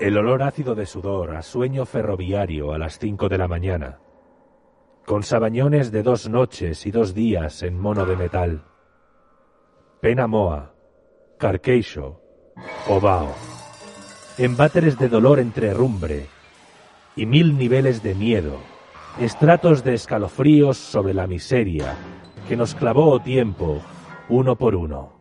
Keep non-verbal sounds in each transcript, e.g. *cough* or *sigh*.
El olor ácido de sudor a sueño ferroviario a las cinco de la mañana, con sabañones de dos noches y dos días en mono de metal. Pena Moa, Carqueixo, Ovao. Embateres de dolor entre rumbre y mil niveles de miedo, estratos de escalofríos sobre la miseria que nos clavó tiempo uno por uno.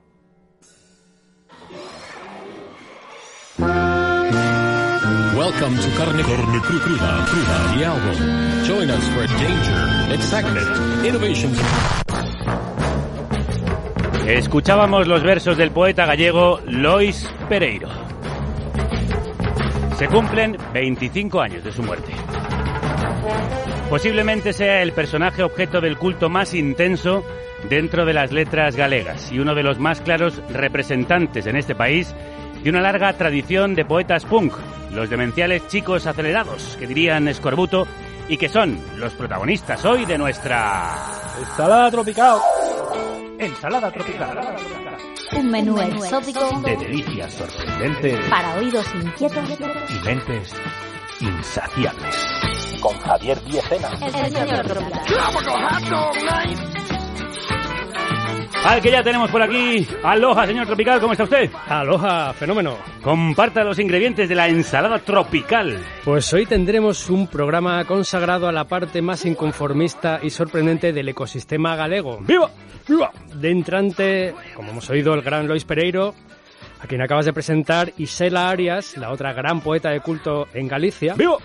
Welcome to Carne, Carne Cru- Cruda, Cruda, the album. Join us for danger, excitement, innovation. Escuchábamos los versos del poeta gallego Lois Pereiro. Se cumplen 25 años de su muerte. Posiblemente sea el personaje objeto del culto más intenso dentro de las letras galegas y uno de los más claros representantes en este país de una larga tradición de poetas punk, los demenciales chicos acelerados, que dirían Escorbuto, y que son los protagonistas hoy de nuestra... Ensalada tropical. Ensalada tropical. Un menú exótico De delicias sorprendentes para oídos inquietos. y mentes insaciables. Con Javier Diecena. El señor tropical. Al que ya tenemos por aquí. Aloha, señor tropical, ¿cómo está usted? Aloha, fenómeno. Comparta los ingredientes de la ensalada tropical. Pues hoy tendremos un programa consagrado a la parte más inconformista y sorprendente del ecosistema galego. ¡Viva! ¡Viva! De entrante, como hemos oído, el gran Lois Pereiro, a quien acabas de presentar, y Sela Arias, la otra gran poeta de culto en Galicia. ¡Viva!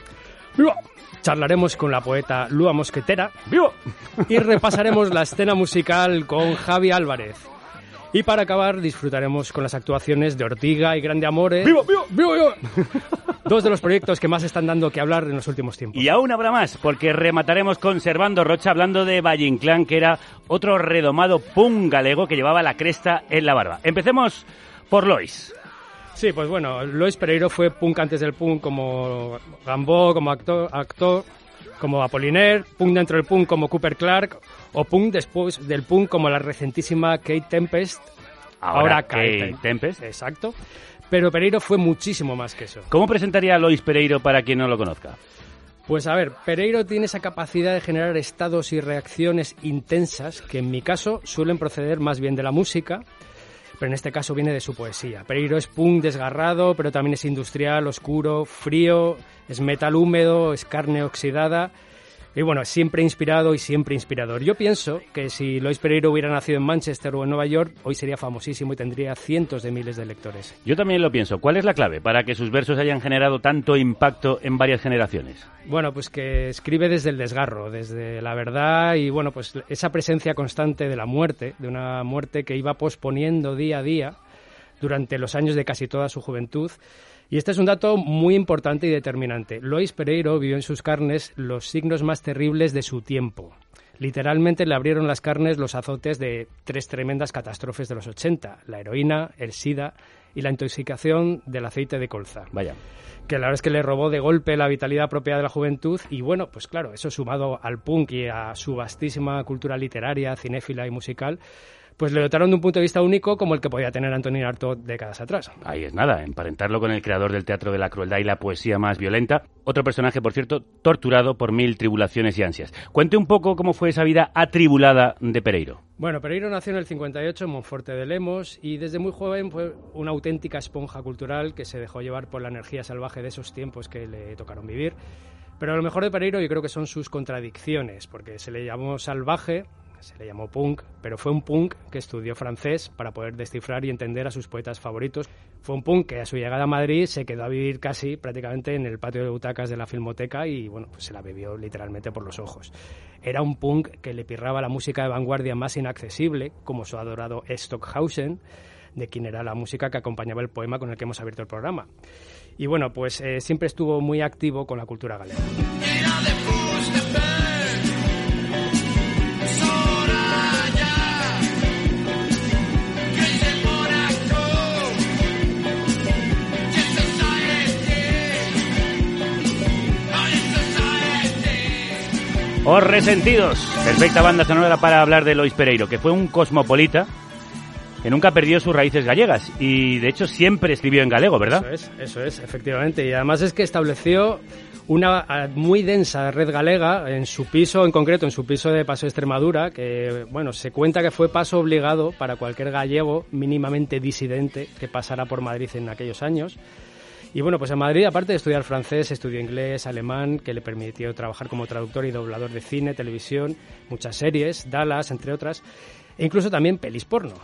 ¡Viva! Charlaremos con la poeta Lua Mosquetera ¡Viva! y repasaremos la escena musical con Javi Álvarez. Y para acabar, disfrutaremos con las actuaciones de Ortiga y Grande Amore. ¡Viva, viva! ¡Viva, viva! Dos de los proyectos que más están dando que hablar en los últimos tiempos. Y aún habrá más, porque remataremos con Servando Rocha hablando de Valle Inclán, que era otro redomado punk galego que llevaba la cresta en la barba. Empecemos por Lois. Sí, pues bueno, Lois Pereiro fue punk antes del punk como Gambó, como actor, actor como Apollinaire, punk dentro del punk como Cooper Clark, o punk después del punk como la recentísima Kate Tempest. Ahora Kate Kate Tempest. Exacto. Pero Pereiro fue muchísimo más que eso. ¿Cómo presentaría a Lois Pereiro para quien no lo conozca? Pues a ver, Pereiro tiene esa capacidad de generar estados y reacciones intensas que en mi caso suelen proceder más bien de la música, pero en este caso viene de su poesía. Pereiro es punk desgarrado, pero también es industrial, oscuro, frío, es metal húmedo, es carne oxidada. Y bueno, siempre inspirado y siempre inspirador. Yo pienso que si Lois Pereiro hubiera nacido en Manchester o en Nueva York, hoy sería famosísimo y tendría cientos de miles de lectores. Yo también lo pienso. ¿Cuál es la clave para que sus versos hayan generado tanto impacto en varias generaciones? Bueno, pues que escribe desde el desgarro, desde la verdad y bueno, pues esa presencia constante de la muerte, de una muerte que iba posponiendo día a día durante los años de casi toda su juventud. Y este es un dato muy importante y determinante. Lois Pereiro vio en sus carnes los signos más terribles de su tiempo. Literalmente le abrieron las carnes los azotes de tres tremendas catástrofes de los 80, la heroína, el SIDA y la intoxicación del aceite de colza Vaya. que la verdad es que le robó de golpe la vitalidad propia de la juventud y bueno, pues claro, eso sumado al punk y a su vastísima cultura literaria, cinéfila y musical, pues le dotaron de un punto de vista único como el que podía tener Antonin Artaud décadas atrás. Ahí es nada, emparentarlo con el creador del teatro de la crueldad y la poesía más violenta. Otro personaje, por cierto, torturado por mil tribulaciones y ansias. Cuente un poco cómo fue esa vida atribulada de Pereiro. Bueno, Pereiro nació en el 58 en Monforte de Lemos y desde muy joven fue una auténtica esponja cultural que se dejó llevar por la energía salvaje de esos tiempos que le tocaron vivir. Pero lo mejor de Pereiro yo creo que son sus contradicciones, porque se le llamó salvaje, se le llamó punk, pero fue un punk que estudió francés para poder descifrar y entender a sus poetas favoritos. Fue un punk que a su llegada a Madrid se quedó a vivir casi prácticamente en el patio de butacas de la filmoteca y bueno, pues se la bebió literalmente por los ojos. Era un punk que le pirraba la música de vanguardia más inaccesible, como su adorado Stockhausen, de quien era la música que acompañaba el poema con el que hemos abierto el programa. Y bueno, pues eh, siempre estuvo muy activo con la cultura galega. Os resentidos. Perfecta banda sonora para hablar de Lois Pereiro, que fue un cosmopolita que nunca perdió sus raíces gallegas y de hecho siempre escribió en galego, ¿verdad? Eso es, eso es, efectivamente. Y además es que estableció una muy densa red galega en su piso, en concreto en su piso de Paso de Extremadura, que bueno, se cuenta que fue paso obligado para cualquier gallego mínimamente disidente que pasara por Madrid en aquellos años. Y bueno, pues en Madrid, aparte de estudiar francés, estudió inglés, alemán, que le permitió trabajar como traductor y doblador de cine, televisión, muchas series, Dallas, entre otras, e incluso también pelis porno.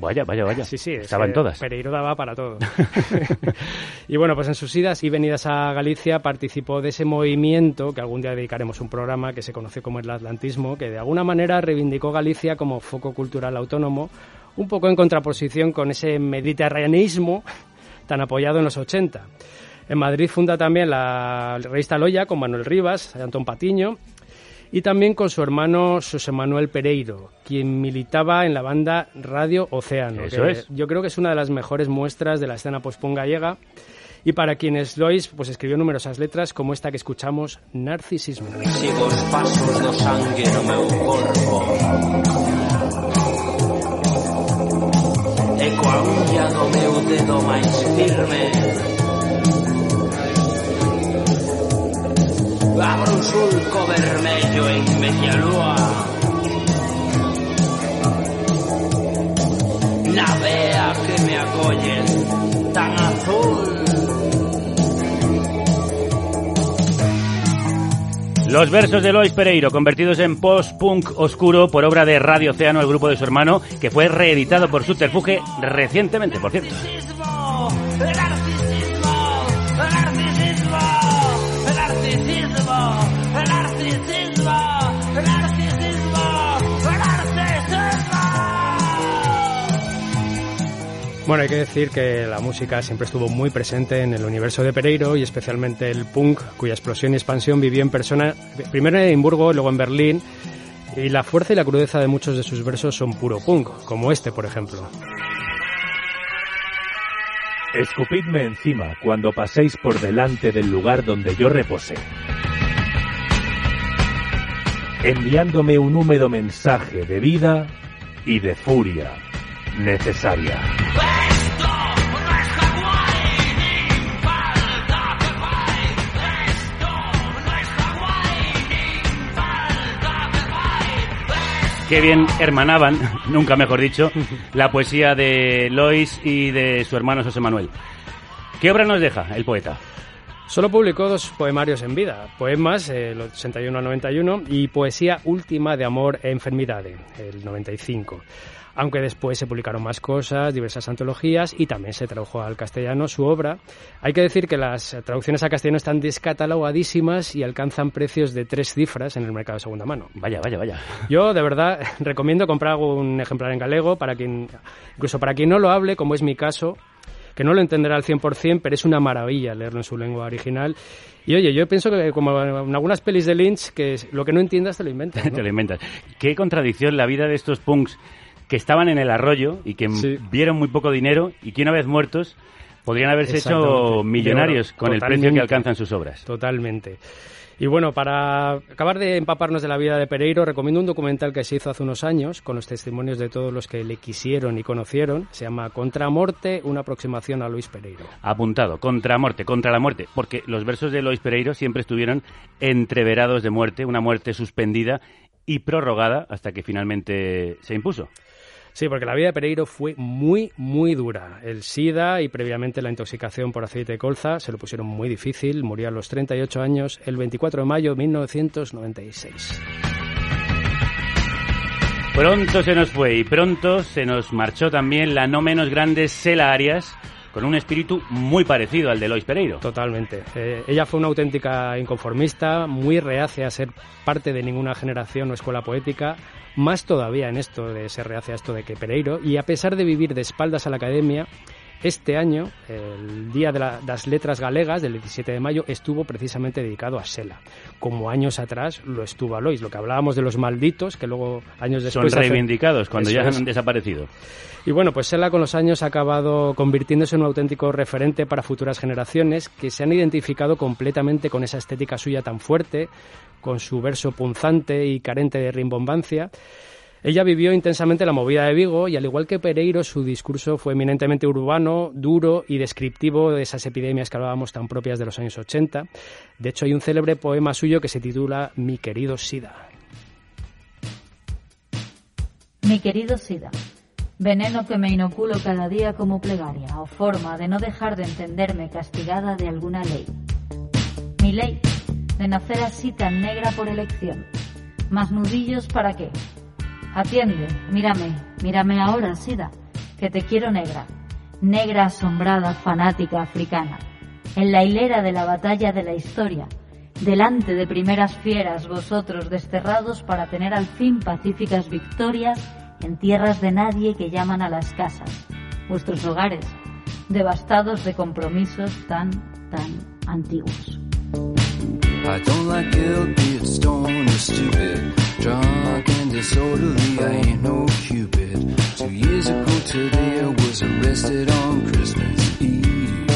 Vaya, vaya, vaya. Sí, sí. Estaban todas. Pereiro daba para todo. *laughs* *laughs* y bueno, pues en sus idas y venidas a Galicia participó de ese movimiento que algún día dedicaremos un programa que se conoció como el atlantismo, que de alguna manera reivindicó Galicia como foco cultural autónomo, un poco en contraposición con ese mediterraneismo tan apoyado en los 80. En Madrid funda también la revista Loya con Manuel Rivas, Antón Patiño y también con su hermano José Manuel Pereiro, quien militaba en la banda Radio Océano. Eso es. Yo creo que es una de las mejores muestras de la escena post-punk gallega. Y para quienes Lois pues escribió numerosas letras como esta que escuchamos, Narcisismo. Sigo os pasos do sangue no meu corpo E coa uña do meu dedo máis firme Abro un sulco vermello en media lúa Na vea que me acollen tan azul Los versos de Lois Pereiro, convertidos en post-punk oscuro por obra de Radio Océano, el grupo de su hermano, que fue reeditado por Subterfuge recientemente, por cierto. Bueno, hay que decir que la música siempre estuvo muy presente en el universo de Pereiro y especialmente el punk, cuya explosión y expansión vivió en persona, primero en Edimburgo, luego en Berlín. Y la fuerza y la crudeza de muchos de sus versos son puro punk, como este, por ejemplo. Escupidme encima cuando paséis por delante del lugar donde yo reposé, enviándome un húmedo mensaje de vida y de furia necesaria. Qué bien hermanaban, *laughs* nunca mejor dicho, la poesía de Lois y de su hermano José Manuel. ¿Qué obra nos deja el poeta? Solo publicó dos poemarios en vida, poemas, el 81 al 91, y poesía última de amor e enfermedad, el 95. Aunque después se publicaron más cosas, diversas antologías y también se tradujo al castellano su obra. Hay que decir que las traducciones al castellano están descatalogadísimas y alcanzan precios de tres cifras en el mercado de segunda mano. Vaya, vaya, vaya. Yo de verdad *laughs* recomiendo comprar un ejemplar en galego para quien, incluso para quien no lo hable, como es mi caso, que no lo entenderá al 100%, pero es una maravilla leerlo en su lengua original. Y oye, yo pienso que como en algunas pelis de Lynch, que lo que no entiendas te lo inventas. *laughs* ¿no? Te lo inventas. Qué contradicción la vida de estos punks que estaban en el arroyo y que Sí. vieron muy poco dinero y que una vez muertos podrían haberse hecho millonarios con el precio que alcanzan sus obras. Totalmente. Y bueno, para acabar de empaparnos de la vida de Pereiro, recomiendo un documental que se hizo hace unos años con los testimonios de todos los que le quisieron y conocieron. Se llama Contra Morte, una aproximación a Luis Pereiro. Apuntado, contra muerte, contra la muerte, porque los versos de Lois Pereiro siempre estuvieron entreverados de muerte, una muerte suspendida y prorrogada hasta que finalmente se impuso. Sí, porque la vida de Pereiro fue muy, muy dura. El SIDA y previamente la intoxicación por aceite de colza se lo pusieron muy difícil. Murió a los 38 años el 24 de mayo de 1996. Pronto se nos fue y pronto se nos marchó también la no menos grande Sela Arias, con un espíritu muy parecido al de Lois Pereiro. Totalmente. Eh, ella fue una auténtica inconformista, muy reacia a ser parte de ninguna generación o escuela poética, más todavía en esto de ser reacia a esto de que Pereiro, y a pesar de vivir de espaldas a la academia, este año, el Día de la- las Letras Galegas, del 17 de mayo, estuvo precisamente dedicado a Sela, como años atrás lo estuvo a Lois, lo que hablábamos de los malditos, que luego años Son después... hace- reivindicados cuando Eso ya es. han desaparecido. y bueno, pues Sela con los años ha acabado convirtiéndose en un auténtico referente para futuras generaciones que se han identificado completamente con esa estética suya tan fuerte, con su verso punzante y carente de rimbombancia. Ella vivió intensamente la movida de Vigo y al igual que Pereiro, su discurso fue eminentemente urbano, duro y descriptivo de esas epidemias que hablábamos tan propias de los años 80. De hecho, hay un célebre poema suyo que se titula Mi querido Sida. Mi querido Sida, veneno que me inoculo cada día como plegaria o forma de no dejar de entenderme castigada de alguna ley. Mi ley, de nacer así tan negra por elección. Más nudillos para qué? Atiende, mírame, mírame ahora, Sida, que te quiero negra, negra asombrada, fanática africana, en la hilera de la batalla de la historia, delante de primeras fieras vosotros desterrados para tener al fin pacíficas victorias en tierras de nadie que llaman a las casas, vuestros hogares, devastados de compromisos tan, tan antiguos. Drunk and disorderly, I ain't no cupid. Two years ago today, I was arrested on Christmas Eve.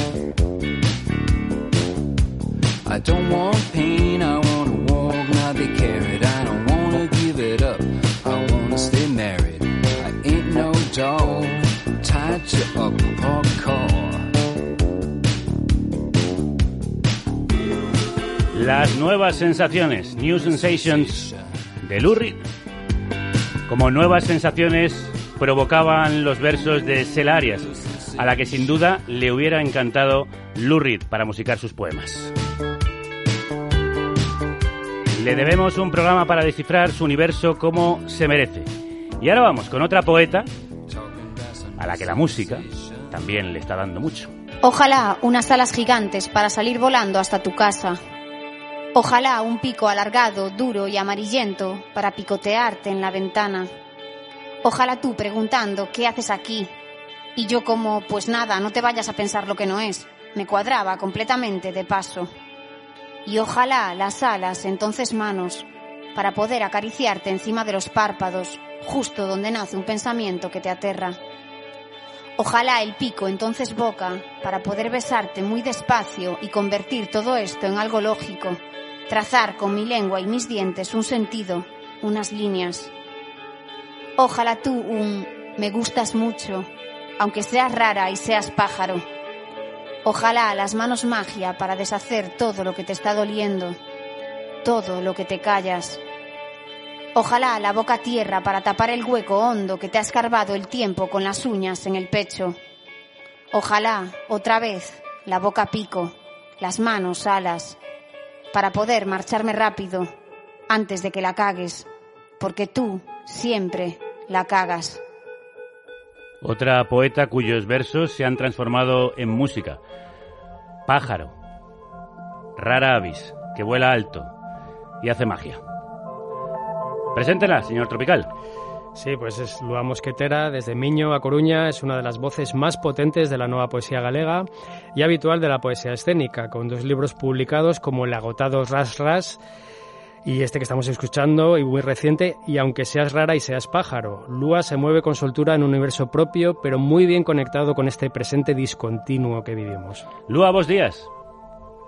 I don't want pain, I wanna walk, not be carried. I don't wanna give it up, I wanna stay married. I ain't no dog, tied to a parked car. Las nuevas sensaciones, New Sensations de Lou Reed. Como nuevas sensaciones provocaban los versos de Celarias, a la que sin duda le hubiera encantado Lou Reed para musicar sus poemas. Le debemos un programa para descifrar su universo como se merece. Y ahora vamos con otra poeta a la que la música también le está dando mucho. Ojalá unas alas gigantes para salir volando hasta tu casa. Ojalá un pico alargado, duro y amarillento para picotearte en la ventana. Ojalá tú preguntando ¿qué haces aquí? Y yo como pues nada, no te vayas a pensar lo que no es. Me cuadraba completamente de paso. Y ojalá las alas, entonces manos, para poder acariciarte encima de los párpados, justo donde nace un pensamiento que te aterra. Ojalá el pico, entonces boca, para poder besarte muy despacio y convertir todo esto en algo lógico, trazar con mi lengua y mis dientes un sentido, unas líneas. Ojalá tú un me gustas mucho, aunque seas rara y seas pájaro. Ojalá las manos magia para deshacer todo lo que te está doliendo, todo lo que te callas. Ojalá la boca tierra para tapar el hueco hondo que te ha escarbado el tiempo con las uñas en el pecho. Ojalá, otra vez, la boca pico, las manos alas, para poder marcharme rápido antes de que la cagues, porque tú siempre la cagas. Otra poeta cuyos versos se han transformado en música. Pájaro. Rara avis, que vuela alto y hace magia. Preséntela, señor Tropical. Sí, pues es Lua Mosquetera, desde Miño a Coruña, es una de las voces más potentes de la nueva poesía galega y habitual de la poesía escénica, con dos libros publicados como El agotado Ras Ras y este que estamos escuchando y muy reciente, y aunque seas rara y seas pájaro, Lua se mueve con soltura en un universo propio, pero muy bien conectado con este presente discontinuo que vivimos. Lua, vos días.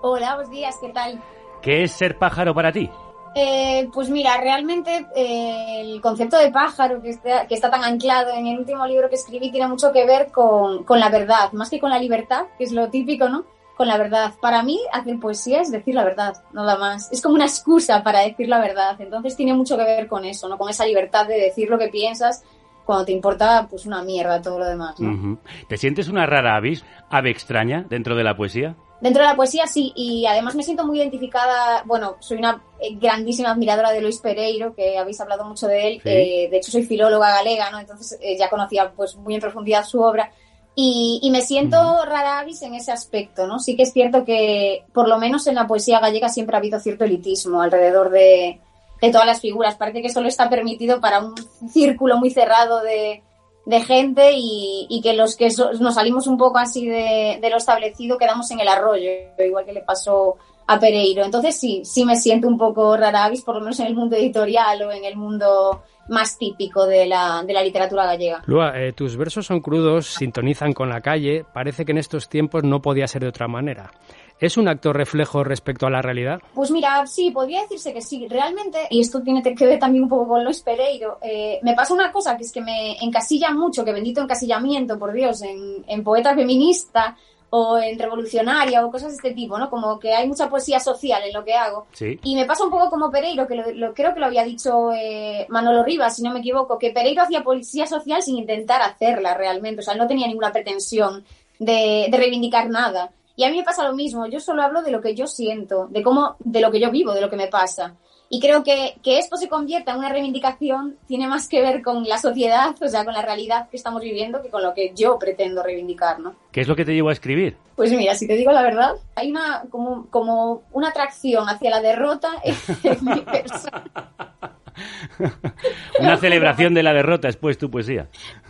Hola, buenos días, ¿qué tal? ¿Qué es ser pájaro para ti? Eh, pues mira, realmente eh, el concepto de pájaro que está, tan anclado en el último libro que escribí tiene mucho que ver con, la verdad, más que con la libertad, que es lo típico, ¿no? Con la verdad. Para mí, hacer poesía es decir la verdad, nada más. Es como una excusa para decir la verdad. Entonces tiene mucho que ver con eso, ¿no? Con esa libertad de decir lo que piensas cuando te importa, pues una mierda todo lo demás, ¿no? ¿Te sientes una rara avis, ave extraña dentro de la poesía? Dentro de la poesía sí, y además me siento muy identificada, bueno, soy una eh, grandísima admiradora de Luis Pereiro, que habéis hablado mucho de él, Sí. eh, de hecho soy filóloga galega, ¿no? Entonces eh, ya conocía pues muy en profundidad su obra y, y me siento rara avis en ese aspecto, ¿no? Sí que es cierto que por lo menos en la poesía gallega siempre ha habido cierto elitismo alrededor de, de todas las figuras, parece que solo está permitido para un círculo muy cerrado de, de gente y, que los que nos salimos un poco así de, lo establecido quedamos en el arroyo, igual que le pasó a Pereiro. Entonces sí, sí me siento un poco rara por lo menos en el mundo editorial o en el mundo más típico de la, de la literatura gallega. Lua, eh, tus versos son crudos, sintonizan con la calle, parece que en estos tiempos no podía ser de otra manera. ¿Es un acto reflejo respecto a la realidad? Pues mira, sí, podría decirse que sí. Realmente, y esto tiene que ver también un poco con Luis Pereiro, eh, me pasa una cosa que es que me encasilla mucho, que bendito encasillamiento, por Dios, en, en poeta feminista o en revolucionaria o cosas de este tipo, ¿no? Como que hay mucha poesía social en lo que hago. Sí. Y me pasa un poco como Pereiro, que lo, lo- creo que lo había dicho eh, Manolo Rivas, si no me equivoco, que Pereiro hacía poesía social sin intentar hacerla realmente. O sea, él no tenía ninguna pretensión de, de reivindicar nada. Y a mí me pasa lo mismo, yo solo hablo de lo que yo siento, de cómo, de lo que yo vivo, de lo que me pasa. Y creo que, que esto se convierta en una reivindicación tiene más que ver con la sociedad, o sea, con la realidad que estamos viviendo, que con lo que yo pretendo reivindicar, ¿no? ¿Qué es lo que te llevó a escribir? Pues mira, si te digo la verdad, hay una como, como una atracción hacia la derrota en, mi persona. *laughs* *laughs* Una celebración de la derrota es pues tu poesía.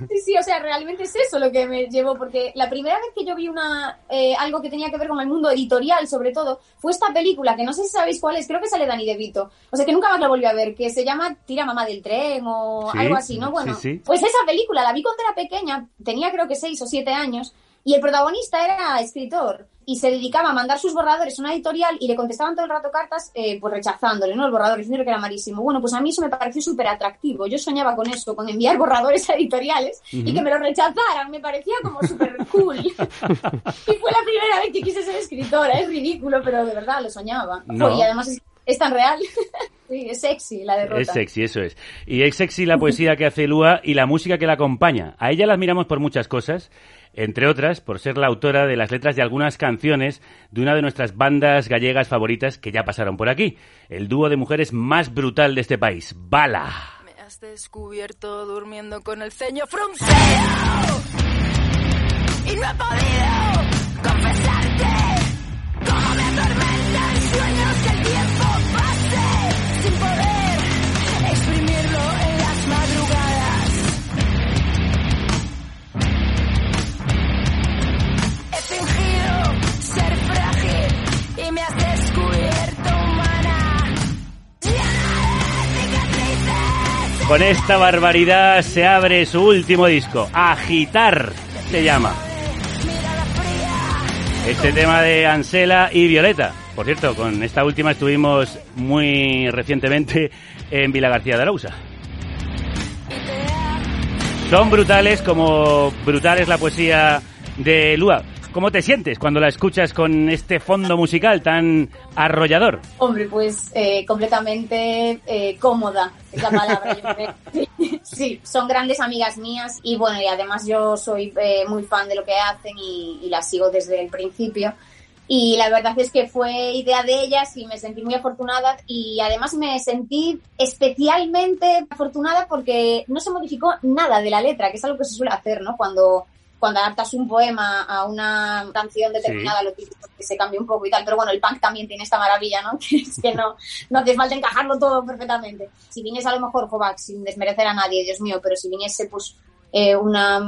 Sí, sí, o sea, realmente es eso lo que me llevó, porque la primera vez que yo vi una eh, algo que tenía que ver con el mundo editorial, sobre todo, fue esta película, que no sé si sabéis cuál es, creo que sale Dani De Vito, o sea, que nunca más la volví a ver, que se llama Tira mamá del tren o Sí, algo así, ¿no? Bueno, sí, sí. pues esa película la vi cuando era pequeña, tenía creo que seis o siete años, y el protagonista era escritor y se dedicaba a mandar sus borradores a una editorial y le contestaban todo el rato cartas pues pues rechazándole, ¿no? El borrador, diciendo que era malísimo. Bueno, pues a mí eso me pareció súper atractivo. Yo soñaba con eso, con enviar *laughs* borradores a editoriales y que me lo rechazaran. Me parecía como súper cool. *laughs* y fue la primera vez que quise ser escritora. Es ridículo, pero de verdad lo soñaba. No. Y además es, es tan real. *laughs* sí, es sexy la derrota. Es sexy, eso es. Y es sexy la poesía que hace Lua y la música que la acompaña. A ella la admiramos por muchas cosas, entre otras por ser la autora de las letras de algunas canciones de una de nuestras bandas gallegas favoritas que ya pasaron por aquí, el dúo de mujeres más brutal de este país, Bala. Me has descubierto durmiendo con el ceño fruncido. Y no he podido confesarte Con esta barbaridad se abre su último disco, Agitar se llama. Este tema de Ansela y Violeta. Por cierto, con esta última estuvimos muy recientemente en Vila García de Arauza. Son brutales como brutal es la poesía de Lua. ¿Cómo te sientes cuando la escuchas con este fondo musical tan arrollador? Hombre, pues eh, completamente eh, cómoda, es la palabra. *laughs* sí, son grandes amigas mías y bueno, y además yo soy eh, muy fan de lo que hacen y, y las sigo desde el principio. Y la verdad es que fue idea de ellas y me sentí muy afortunada y además me sentí especialmente afortunada porque no se modificó nada de la letra, que es algo que se suele hacer, ¿no? Cuando, cuando adaptas un poema a una canción determinada, Sí. lo típico que se cambia un poco y tal. Pero bueno, el punk también tiene esta maravilla, ¿no? *laughs* Que es que no, no hace falta encajarlo todo perfectamente. Si viniese a lo mejor Jovac, sin desmerecer a nadie, Dios mío, pero si viniese pues eh, una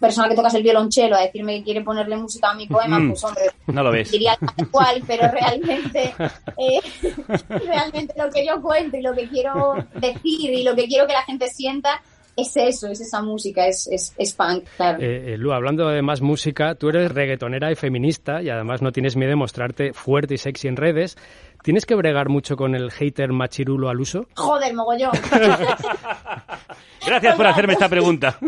persona que tocas el violonchelo a decirme que quiere ponerle música a mi poema, Mm, pues hombre, no lo ves. diría tal cual, *laughs* pero realmente, eh, *laughs* realmente lo que yo cuento y lo que quiero decir y lo que quiero que la gente sienta es eso, es esa música, es, es, es punk, claro. Eh, eh, Lu, hablando de más música, tú eres reggaetonera y feminista y además no tienes miedo de mostrarte fuerte y sexy en redes. ¿Tienes que bregar mucho con el hater machirulo al uso? Joder, mogollón. *laughs* Gracias por hacerme esta pregunta. *laughs*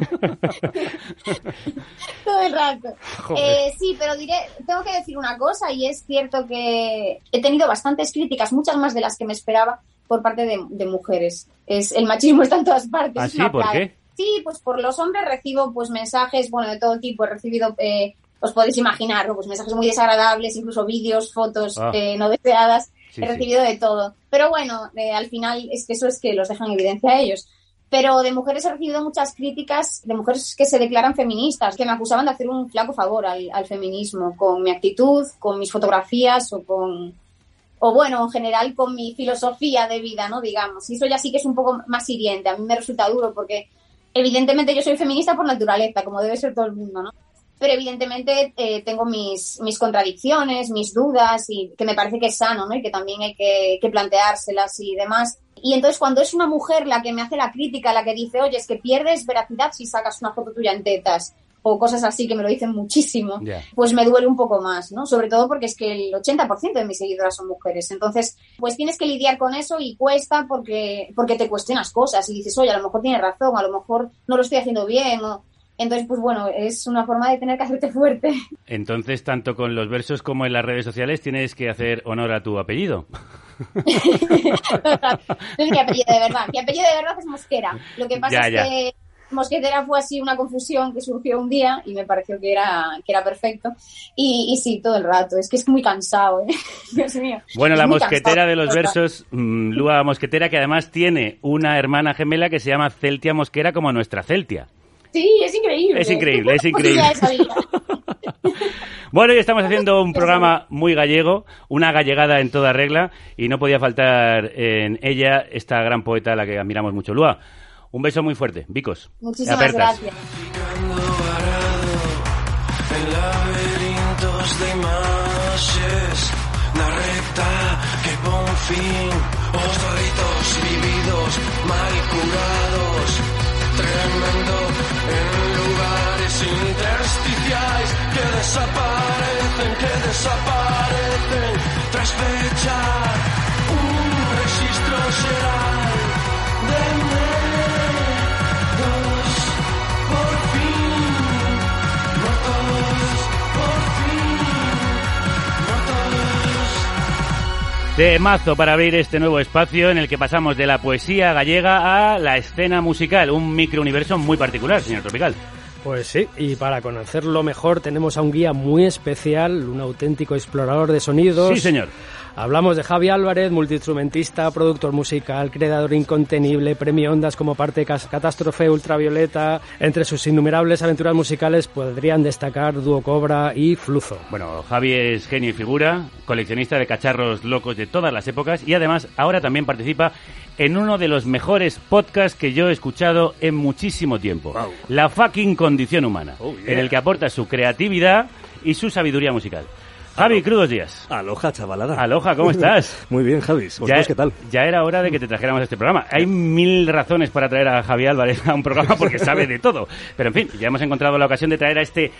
Todo el rato. Eh, sí, pero diré, tengo que decir una cosa y es cierto que he tenido bastantes críticas, muchas más de las que me esperaba por parte de, de mujeres. Es, el machismo está en todas partes. ¿Ah, sí? ¿Por qué? Sí, pues por los hombres recibo pues mensajes, bueno, de todo tipo. He recibido, eh, os podéis imaginar, ¿no? pues mensajes muy desagradables, incluso vídeos, fotos Ah. eh, no deseadas. Sí, He sí. recibido de todo. Pero bueno, eh, al final es que eso es que los dejan en evidencia a ellos. Pero de mujeres he recibido muchas críticas de mujeres que se declaran feministas, que me acusaban de hacer un flaco favor al, al feminismo, con mi actitud, con mis fotografías o con, o bueno, en general con mi filosofía de vida, ¿no? Digamos. Y eso ya sí que es un poco más hiriente. A mí me resulta duro porque evidentemente yo soy feminista por naturaleza, como debe ser todo el mundo, ¿no? pero evidentemente eh, tengo mis, mis contradicciones, mis dudas y que me parece que es sano, ¿no? Y que también hay que, que planteárselas y demás. Y entonces cuando es una mujer la que me hace la crítica, la que dice, oye, es que pierdes veracidad si sacas una foto tuya en tetas o cosas así que me lo dicen muchísimo, pues me duele un poco más, ¿no? Sobre todo porque es que el 80% de mis seguidoras son mujeres. Entonces, pues tienes que lidiar con eso y cuesta porque, porque te cuestionas cosas y dices, oye, a lo mejor tienes razón, a lo mejor no lo estoy haciendo bien. o- Entonces, pues bueno, es una forma de tener que hacerte fuerte. Entonces, tanto con los versos como en las redes sociales tienes que hacer honor a tu apellido. *laughs* No mi apellido de verdad. Mi apellido de verdad es Mosquera. Lo que pasa Ya, es ya. que Mosquetera fue así una confusión que surgió un día y me pareció que era, que era perfecto. Y, y sí, todo el rato. Es que es muy cansado, ¿eh? *laughs* Dios mío. Bueno, Es la mosquetera cansado, de los versos, mm, Lua Mosquetera, que además tiene una hermana gemela que se llama Celtia Mosquera como nuestra Celtia. Sí, es increíble. Es increíble, es *laughs* Pues increíble. *laughs* Bueno, hoy estamos haciendo un programa muy gallego, una gallegada en toda regla, y no podía faltar en ella esta gran poeta a la que admiramos mucho. Lua, un beso muy fuerte. Vicos. Muchísimas apertas. gracias. En laberintos de imaxes Na recta que pon fin Os ritos vividos mal curados Tremendo en lugares intersticiais Que desaparecen, que desaparecen Tras fechar un registro xeral De mazo para abrir este nuevo espacio en el que pasamos de la poesía gallega a la escena musical, un microuniverso muy particular, señor Tropical. Pues sí, y para conocerlo mejor tenemos a un guía muy especial, un auténtico explorador de sonidos. Sí, señor. Hablamos de Javi Álvarez, multiinstrumentista, productor musical, creador incontenible, premio Ondas como parte de Catástrofe Ultravioleta. Entre sus innumerables aventuras musicales podrían destacar Dúo Cobra y Fluzo. Bueno, Javi es genio y figura, coleccionista de cacharros locos de todas las épocas y además ahora también participa en uno de los mejores podcasts que yo he escuchado en muchísimo tiempo. La fucking condición humana, en el que aporta su creatividad y su sabiduría musical. Javi, crudos días. Aloha, chavalada. Aloha, ¿cómo estás? *laughs* Muy bien, Javi. ¿Vosotros qué tal? ya era hora de que te trajéramos a este programa. Hay mil razones para traer a Javi Álvarez a un programa porque *laughs* sabe de todo. Pero en fin, ya hemos encontrado la ocasión de traer a este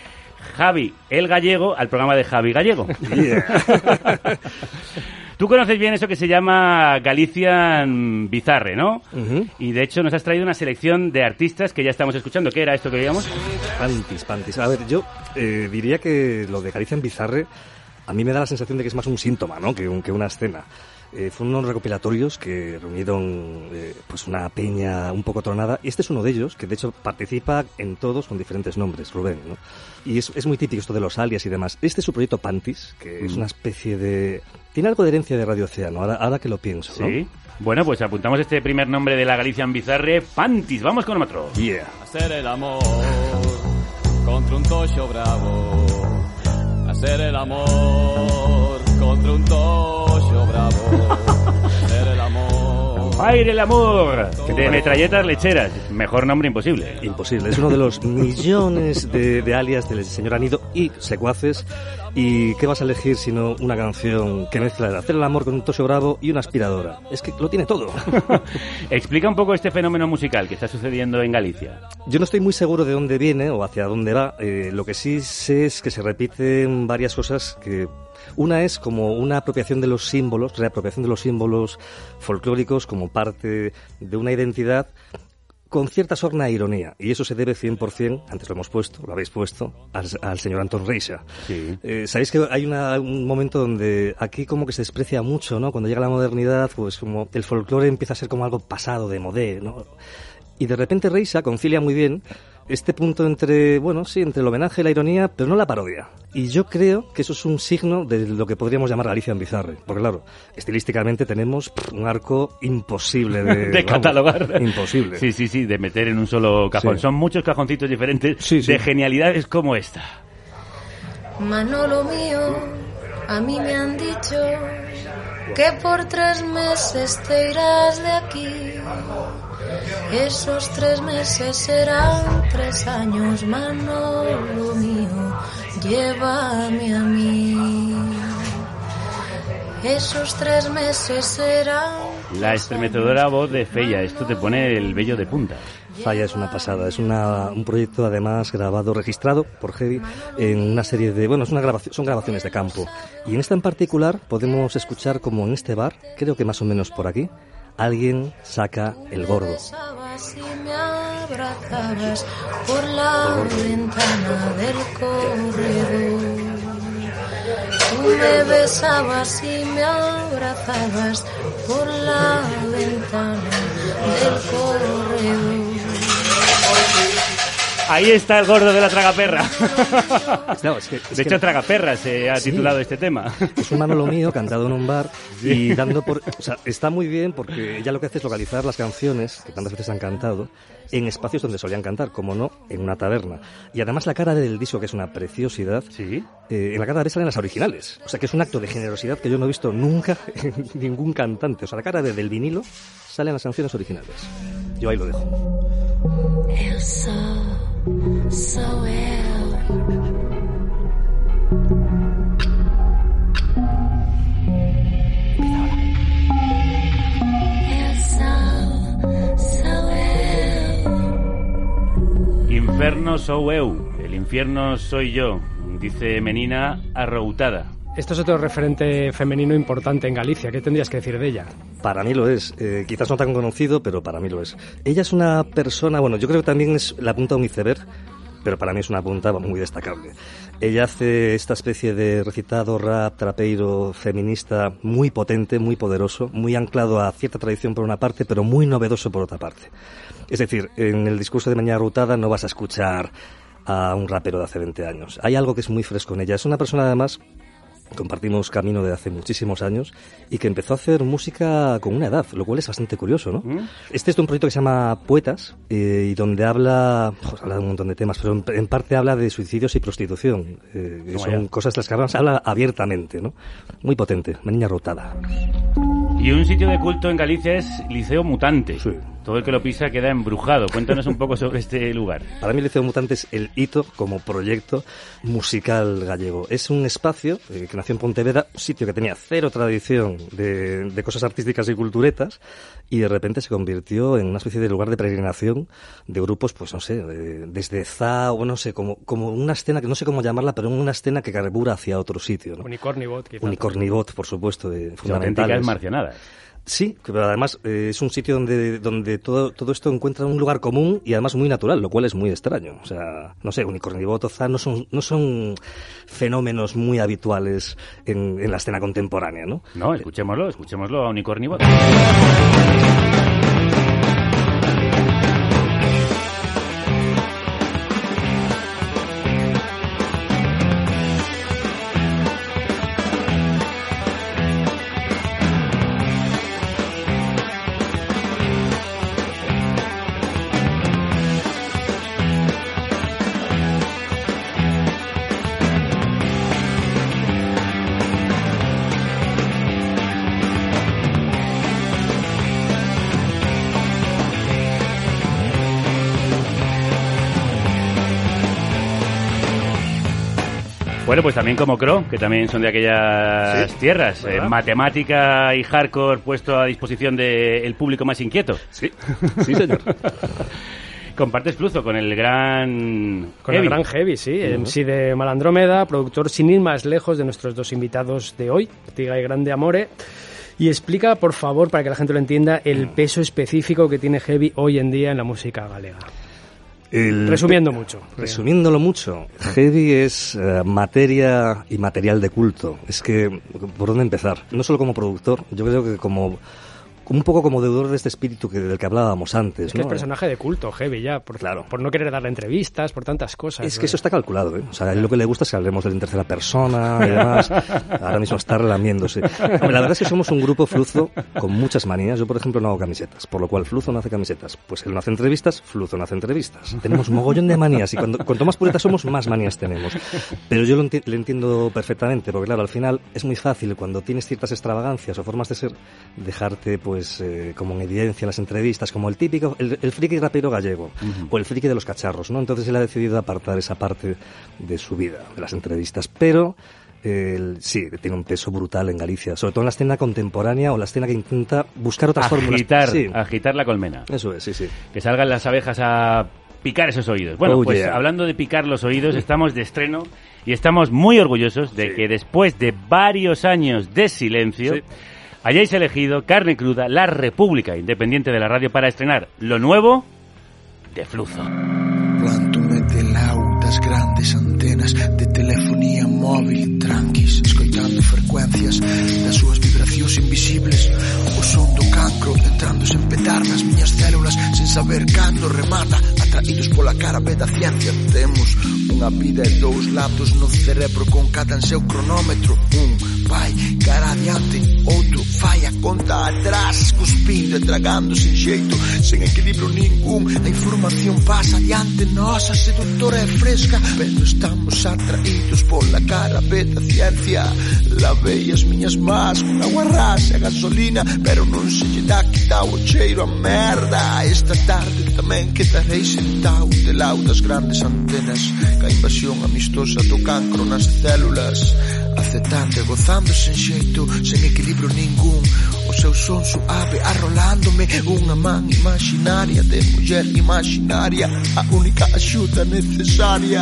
Javi el Gallego al programa de Javi Gallego. *laughs* Tú conoces bien eso que se llama Galician Bizarre, ¿no? Y de hecho nos has traído una selección de artistas que ya estamos escuchando. ¿Qué era esto que veíamos? Pantis, pantis. A ver, yo eh, diría que lo de Galicia en Bizarre a mí me da la sensación de que es más un síntoma, ¿no? Que, un- que una escena. Eh, fueron unos recopilatorios que reunieron eh, pues una peña un poco tronada y este es uno de ellos que de hecho participa en todos con diferentes nombres, Rubén, ¿no? Y es, es muy típico esto de los alias y demás. Este es su proyecto Pantis, que es Mm. una especie de... Tiene algo de herencia de Radio Océano, ahora, ahora que lo pienso, ¿no? Sí. Bueno, pues apuntamos este primer nombre de la Galician Bizarre, Pantis. Vamos con otro. Yeah. Hacer el amor contra un tocho bravo. Hacer el amor contra un tocho bravo. Hacer el amor. Aire el amor de metralletas lecheras. Mejor nombre imposible. Imposible. Es uno de los millones de, de alias del señor Anido y secuaces. ¿Y qué vas a elegir sino una canción que mezcla el hacer el amor con un tosio bravo y una aspiradora? Es que lo tiene todo. *laughs* Explica un poco este fenómeno musical que está sucediendo en Galicia. Yo no estoy muy seguro de dónde viene o hacia dónde va. Eh, lo que sí sé es que se repiten varias cosas que... Una es como una apropiación de los símbolos, reapropiación de los símbolos folclóricos como parte de una identidad con cierta sorna e ironía. Y eso se debe 100%, antes lo hemos puesto, lo habéis puesto, al, al señor Anton Reixa. Sí. Eh, Sabéis que hay una- un momento donde aquí como que se desprecia mucho, ¿no? Cuando llega la modernidad, pues como el folclore empieza a ser como algo pasado, de modé, ¿no? Y de repente Reisa concilia muy bien este punto entre, bueno, sí, entre el homenaje y la ironía, pero no la parodia. Y yo creo que eso es un signo de lo que podríamos llamar Galicia en Bizarre. Porque claro, estilísticamente tenemos un arco imposible de, *laughs* de vamos, catalogar. Imposible. Sí, sí, sí, de meter en un solo cajón. Sí. Son muchos cajoncitos diferentes de genialidades como esta. Manolo mío, a mí me han dicho que por tres meses te irás de aquí. Esos tres meses serán tres años, Manolo mío. llévame a mí. Esos tres meses serán La estremecedora voz de Feya, esto te pone el vello de punta. Falla es una pasada, es una- un proyecto además grabado, registrado por Heavy en una serie de, bueno, es una grabación, son grabaciones de campo. Y en esta en particular podemos escuchar como en este bar, creo que más o menos por aquí, alguien saca el gordo. por la ventana del corredor. Tú me besabas y me abrazabas por la ventana del corredor. Ahí está el gordo de la tragaperra. *laughs* No, es que- es de que- hecho, Tragaperra se ha Sí. titulado este tema. Es un Manolo mío *laughs* cantado en un bar y dando por... O sea, está muy bien porque ella lo que hace es localizar las canciones que tantas veces han cantado en espacios donde solían cantar, como no, en una taberna. Y además la cara del disco, que es una preciosidad, ¿Sí? eh, en la cara B salen las originales. O sea, que es un acto de generosidad que yo no he visto nunca *laughs* en ningún cantante. O sea, la cara del vinilo salen las canciones originales. Yo ahí lo dejo. Inferno sou eu, el infierno soy yo, dice Menina arroutada. Esto es otro referente femenino importante en Galicia. ¿Qué tendrías que decir de ella? Para mí lo es. Eh, quizás no tan conocido, pero para mí lo es. Ella es una persona, bueno, yo creo que también es la punta de un iceberg, pero para mí es una punta muy destacable. Ella hace esta especie de recitado rap, trapeiro, feminista, muy potente, muy poderoso, muy anclado a cierta tradición por una parte, pero muy novedoso por otra parte. Es decir, en el discurso de Mañana Rutada no vas a escuchar a un rapero de hace 20 años. Hay algo que es muy fresco en ella. Es una persona además compartimos camino de hace muchísimos años y que empezó a hacer música con una edad, lo cual es bastante curioso, ¿no? Este es de un proyecto que se llama Poetas eh, y donde habla, pues, habla de un montón de temas, pero en, en parte habla de suicidios y prostitución. eh, que son ya. cosas de las que habla, se habla abiertamente, ¿no? Muy potente, una niña rotada. Y un sitio de culto en Galicia es Liceo Mutante. Todo el que lo pisa queda embrujado. Cuéntanos un poco sobre este lugar. Para mí el Liceo Mutante es el hito como proyecto musical gallego. Es un espacio eh, que nació en Pontevedra, un sitio que tenía cero tradición de, de cosas artísticas y culturetas y de repente se convirtió en una especie de lugar de peregrinación de grupos, pues no sé, de- desde ZA o no sé, como, como una escena que no sé cómo llamarla, pero una escena que carbura hacia otro sitio. ¿no? Unicornibot, quizás. Unicornibot, por supuesto, de Auténticas fundamentales. marcianadas. Sí, pero además eh, es un sitio donde, donde todo, todo esto encuentra un lugar común y además muy natural, lo cual es muy extraño. O sea, no sé, Unicornibot o Za no son, no son fenómenos muy habituales en, la escena contemporánea, ¿no? No, escuchémoslo, escuchémoslo a Unicornibot. Bueno, pues también como Cro, que también son de aquellas Sí, tierras. Eh, matemática y hardcore puesto a disposición del público más inquieto. Sí, *laughs* sí, señor. Compartes flujo con el gran... Con el gran Heavy, sí. MC de Malandrómeda, productor sin ir más lejos de nuestros dos invitados de hoy, Tiga y Grande Amore. Y explica, por favor, para que la gente lo entienda, el peso específico que tiene Heavy hoy en día en la música galega. El- Resumiendo mucho. Resumiéndolo mucho, Heavy es eh, materia y material de culto. Es que, ¿por dónde empezar? No solo como productor, yo creo que como un poco como deudor de este espíritu que, del que hablábamos antes. Es que ¿no? es personaje de culto, Heavy, ya. Por, por no querer darle entrevistas, por tantas cosas. Es que eso está calculado, ¿eh? O sea, a él lo que le gusta es que hablemos de él en tercera persona y demás. *laughs* Ahora mismo está relamiéndose. Hombre, la verdad es que somos un grupo Fluzo con muchas manías. Yo, por ejemplo, no hago camisetas, por lo cual Fluzo no hace camisetas. Pues él no hace entrevistas, Fluzo no hace entrevistas. Tenemos mogollón de manías y cuando, cuanto más puretas somos, más manías tenemos. Pero yo lo enti- entiendo perfectamente, porque claro, al final es muy fácil cuando tienes ciertas extravagancias o formas de ser, dejarte pues eh, como en evidencia en las entrevistas, como el típico, el, el friki rapero gallego, o el friki de los cacharros, ¿no? Entonces él ha decidido apartar esa parte de su vida, de las entrevistas, pero el- sí, tiene un peso brutal en Galicia, sobre todo en la escena contemporánea o la escena que intenta buscar otras fórmulas. Agitar, Sí, agitar la colmena. eso es, sí, sí. Que salgan las abejas a picar esos oídos. Bueno, Oh, pues yeah. hablando de picar los oídos, estamos de estreno y estamos muy orgullosos de que después de varios años de silencio hayáis elegido Carne Cruda, la República Independiente de la Radio, para estrenar lo nuevo de Fluzo. Das grandes antenas de telefonía móvil tranquis, escoitando frecuencias das súas vibracións invisibles o son do cancro entrándose en petar nas miñas células sen saber cando remata atraídos pola cara ve da ciencia. Temos unha vida e dous latos no cerebro con cada en seu cronómetro. Un vai cara adiante outro fai a conta atrás cuspindo e tragando sen xeito sen equilibrio ningún. A información pasa adiante nosa seductora e fresca pero estamos atraídos pola cara ve da ciencia. Lavei as miñas más con agua rasa e gasolina Pero non se lle dá que o cheiro a merda. Esta tarde tamén quedarei sentado de lau das grandes antenas Ca invasión amistosa do cancro nas células. Acetante, gozando sen xeito, sen equilibrio ningún. O seu son suave arrolándome Unha man imaginaria de muller imaginaria A única axuda necesaria.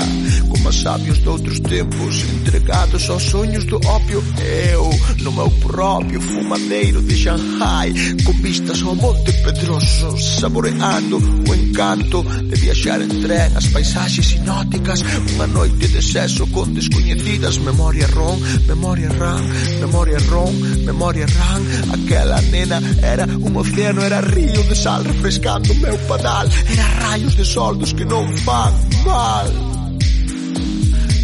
Como sabios doutros tempos Entregados aos soños do homem próprio eu No meu próprio fumadeiro de Shanghai Com vistas ao Monte Pedroso Saboreando o encanto de viaxar en tren As paisaxes sinóticas Unha noite de sexo con descoñecidas Memoria ron, memoria ran Memoria ron, memoria ran. Aquela nena era un océano Era río de sal refrescando o meu padal Era raios de sol dos que non fan mal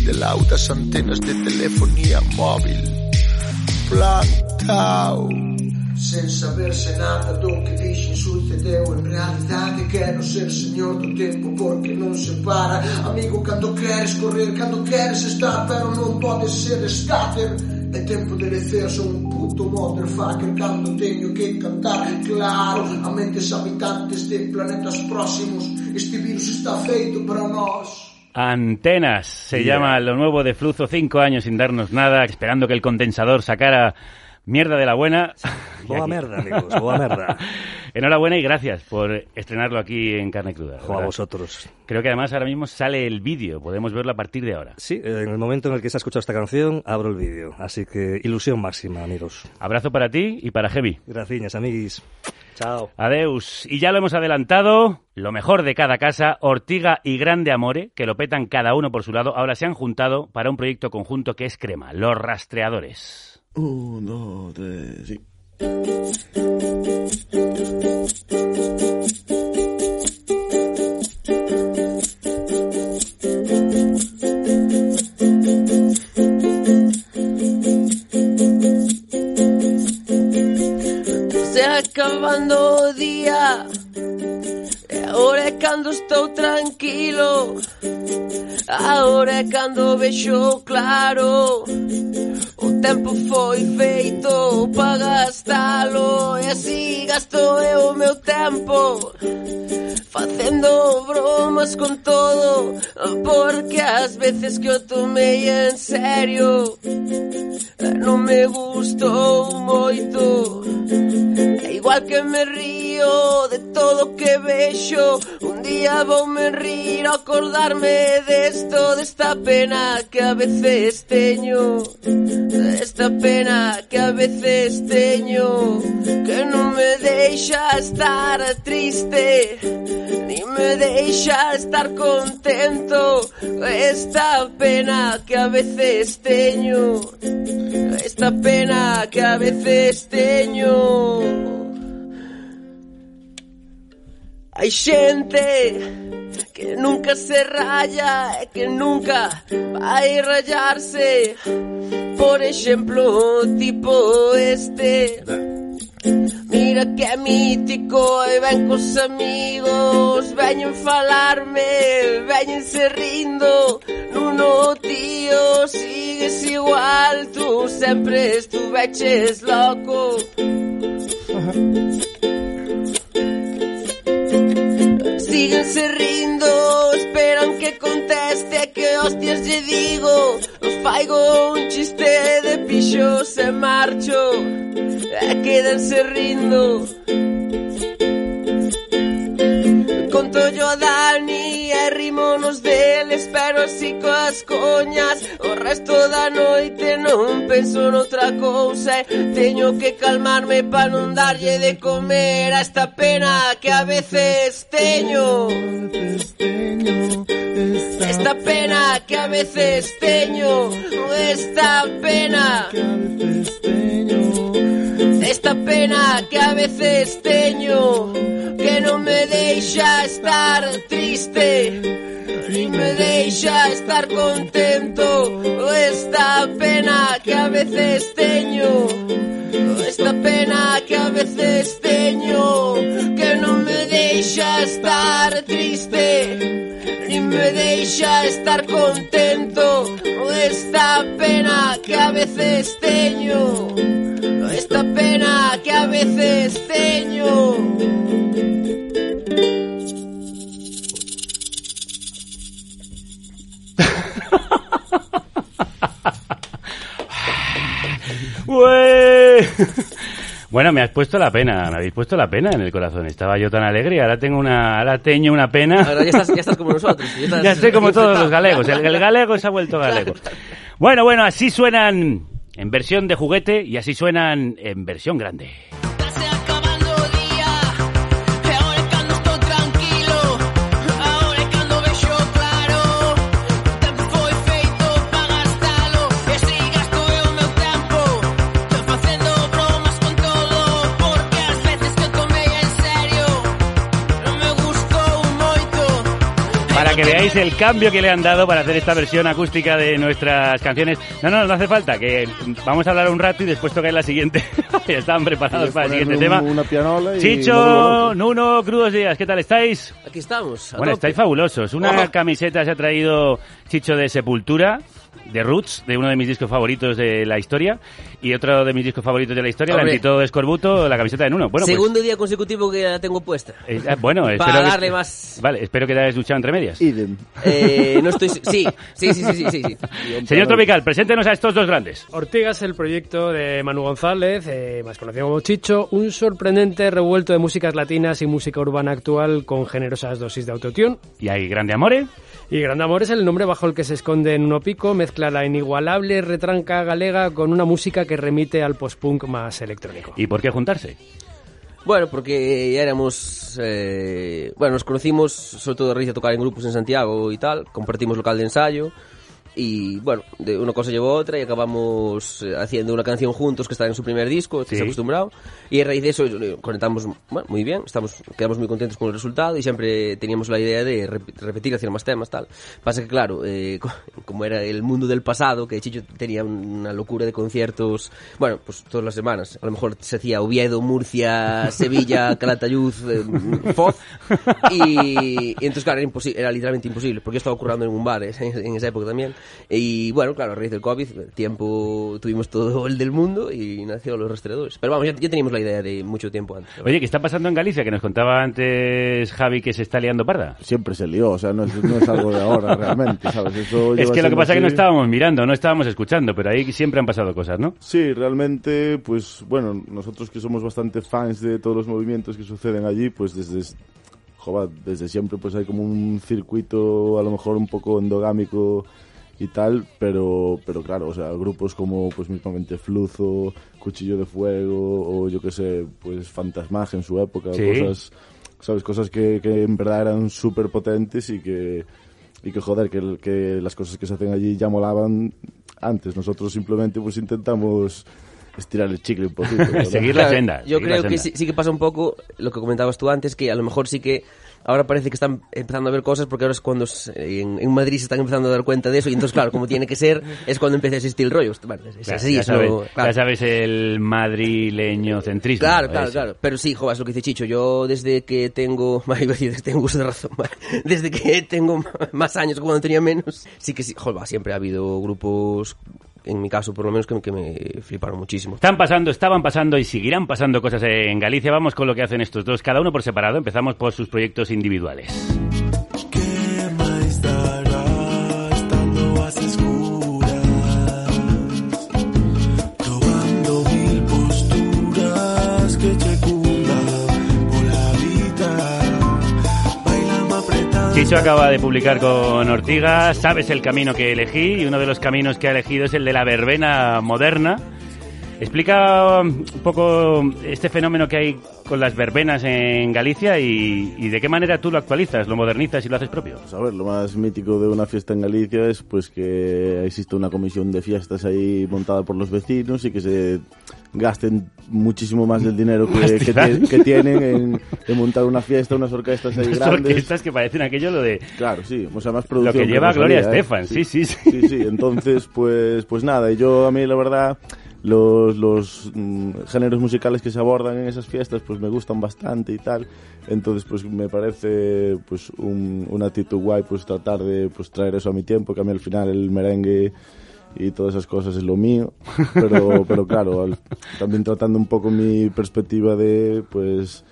de laudas antenas de telefonía móvil. Plantao. Sen saberse nada do que dixen sucedeu En realidade quero ser señor do tempo Porque non se para Amigo, cando queres correr, cando queres estar Pero non podes ser starter É tempo de lecer, son un puto motherfucker Cando teño que cantar, claro A mentes habitantes de planetas próximos Este virus está feito para nós Antenas se Yeah. llama lo nuevo de Fluzo, cinco años sin darnos nada, esperando que el condensador sacara mierda de la buena. *laughs* Boa merda, amigos, boa merda. *laughs* Enhorabuena y gracias por estrenarlo aquí en Carne Cruda. Jo, a vosotros. Creo que además ahora mismo sale el vídeo, podemos verlo a partir de ahora. Sí, en el momento en el que se ha escuchado esta canción, abro el vídeo. Así que ilusión máxima, amigos. Abrazo para ti y para Heavy. Gracias, amiguis. Chao. Adeus. Y ya lo hemos adelantado, lo mejor de cada casa, Ortiga y Grande Amore, que lo petan cada uno por su lado, ahora se han juntado para un proyecto conjunto que es Crema, Los Rastreadores. Uno, dos, tres, sí. acabando o día E agora é cando estou tranquilo Agora é cando vexo claro O tempo foi feito para gastalo E así gasto eu o meu tempo Facendo bromas con todo Porque as veces que o tomei en serio Non me gustou moito. É igual que me río de todo que vexo Un día vou me rir ao acordarme desto Desta pena que a veces teño. Esta pena que a veces teño Que non me deixa estar triste Ni me deixa estar contento. Esta pena que a veces teño Esta pena que a veces teño. Hai xente que nunca se raya que nunca vai rayarse. Por exemplo, tipo este. Mira que mítico e ven cos amigos Veñen falarme, veñen se rindo. Nuno tío, sigues igual Tú sempre estuveches loco síguense rindo Esperan que conteste e que hostias lle digo. Faigo un chiste de pixos e marcho E quédense rindo Conto yo a así coas coñas. O resto da noite non penso noutra cousa. E teño que calmarme pa non darlle de comer A esta pena que a veces teño. Esta pena que a veces teño. Esta pena. que a veces teño Esta pena que a veces teño Que non me deixa estar triste Ni me deixa estar contento. Esta pena que a veces teño Esta pena que a veces teño Que non me deixa estar triste Ni me deixa estar contento Esta pena que a veces teño Esta pena que a veces teño. *laughs* Bueno, me has puesto la pena, me habéis puesto la pena en el corazón. Estaba yo tan alegre y ahora tengo una, ahora teño una pena. Ahora ya estás, ya estás como nosotros. Ya, estás *laughs* Ya estoy como todos los galegos. El, el galego se ha vuelto galego. Bueno, bueno, así suenan en versión de juguete y así suenan en versión grande. Veáis el cambio que le han dado para hacer esta versión acústica de nuestras canciones. No, no, no hace falta, que vamos a hablar un rato y después toca la siguiente. *laughs* están preparados para el siguiente tema. Una pianola y... Chicho, Nuno, crudos días, ¿qué tal estáis? Aquí estamos. Bueno, tope. estáis fabulosos. Una Oh. camiseta se ha traído Chicho de Sepultura, de Roots, de uno de mis discos favoritos de la historia, y otro de mis discos favoritos de la historia, el Hombre. Antitodo de Escorbuto, la camiseta de Nuno. Bueno, pues, Segundo día consecutivo que la tengo puesta. eh, ah, bueno, *laughs* Para espero que- darle más- Vale, espero que te hayas duchado entre medias. Eh, no estoy... *laughs* Sí, sí, sí, sí, sí, sí, sí. *laughs* Señor Tropical, preséntenos a estos dos grandes. Ortiga es el proyecto de Manu González, eh, más conocido como Chicho, un sorprendente revuelto de músicas latinas y música urbana actual con generosas dosis de autotune. Y hay Grande Amore. Y Grande Amor es el nombre bajo el que se esconde en Uno Pico, mezcla la inigualable retranca galega con una música que remite al post-punk más electrónico. ¿Y por qué juntarse? Bueno, porque ya éramos... eh, bueno, nos conocimos, sobre todo a raíz de tocar en grupos en Santiago y tal, compartimos local de ensayo y bueno, de una cosa llevó a otra y acabamos eh, haciendo una canción juntos que está en su primer disco, Estás Sí. acostumbrado, y a raíz de eso conectamos bueno, muy bien, estamos quedamos muy contentos con el resultado y siempre teníamos la idea de rep- repetir, hacer más temas, tal. Pasa que claro, eh, *laughs* co- como era el mundo del pasado, que Chicho tenía una locura de conciertos, bueno, pues todas las semanas, a lo mejor se hacía Oviedo, Murcia, *laughs* Sevilla, Calatayud, eh, Foz, *laughs* y, y entonces claro, era, era literalmente imposible, porque yo estaba currando en un bar eh, en esa época también, y bueno, claro, a raíz del COVID, el tiempo tuvimos todo *laughs* el del mundo y nació los rastreadores. Pero vamos, ya, ya teníamos la idea de mucho tiempo antes. Oye, ¿qué está pasando en Galicia? Que nos contaba antes Javi que se está liando parda. Siempre se lió, o sea, no es, no es algo de ahora *laughs* realmente, ¿sabes? Eso Es que lo que pasa es que no estábamos mirando, no estábamos escuchando, pero ahí siempre han pasado cosas, ¿no? Sí, realmente, pues bueno, nosotros que somos bastante fans de todos los movimientos que suceden allí, pues desde, joder, desde siempre pues hay como un circuito a lo mejor un poco endogámico y tal, pero, pero claro, o sea, grupos como pues mismamente Fluzo, Cuchillo de Fuego o yo que sé, pues Fantasmaje en su época, Sí. cosas, sabes, cosas que, que en verdad eran súper potentes y que, y que joder, que, el- que las cosas que se hacen allí ya molaban antes. Nosotros simplemente pues intentamos estirar el chicle un poquito. *laughs* ¿verdad? Yo creo que sí, sí que pasa un poco lo que comentabas tú antes, que a lo mejor sí que ahora parece que están empezando a ver cosas porque ahora es cuando se- en, en Madrid se están empezando a dar cuenta de eso y entonces claro, como tiene que ser, *laughs* es cuando empieza a existir el rollo. Bueno, es Ya- así, ya, es sabes, lo- claro. ya sabes el madrileño centrismo. Claro, claro, ese. claro. Pero sí, jo, es lo que dice Chicho. Yo desde que tengo, *laughs* decir, desde que tengo uso de razón, desde que tengo *laughs* más años cuando tenía menos, sí que sí, jo, va, siempre ha habido grupos en mi caso por lo menos, que, me fliparon muchísimo. Están pasando, estaban pasando y seguirán pasando cosas en Galicia. Vamos con lo que hacen estos dos, cada uno por separado. Empezamos por sus proyectos individuales. Chicho acaba de publicar con Ortiga Sabes el camino que elegí y uno de los caminos que ha elegido es el de la verbena moderna. Explica un poco este fenómeno que hay con las verbenas en Galicia y, y de qué manera tú lo actualizas, lo modernizas y lo haces propio. Pues a ver, lo más mítico de una fiesta en Galicia es pues que existe una comisión de fiestas ahí montada por los vecinos y que se gasten muchísimo más del dinero que, tienen en, en montar una fiesta, unas orquestas ahí Unas grandes. orquestas que parecen aquello lo de... Claro, sí, o sea, más Lo producción. que lleva Gloria ¿eh? Estefan, sí, sí, sí. Sí, sí, entonces, pues, pues nada, y yo a mí la verdad, los, los mm, géneros musicales que se abordan en esas fiestas, pues me gustan bastante y tal. Entonces, pues me parece pues un, una actitud guay, pues tratar de pues, traer eso a mi tiempo, que a mí al final el merengue y todas esas cosas es lo mío, pero, *laughs* pero claro, al- también tratando un poco mi perspectiva de, pues,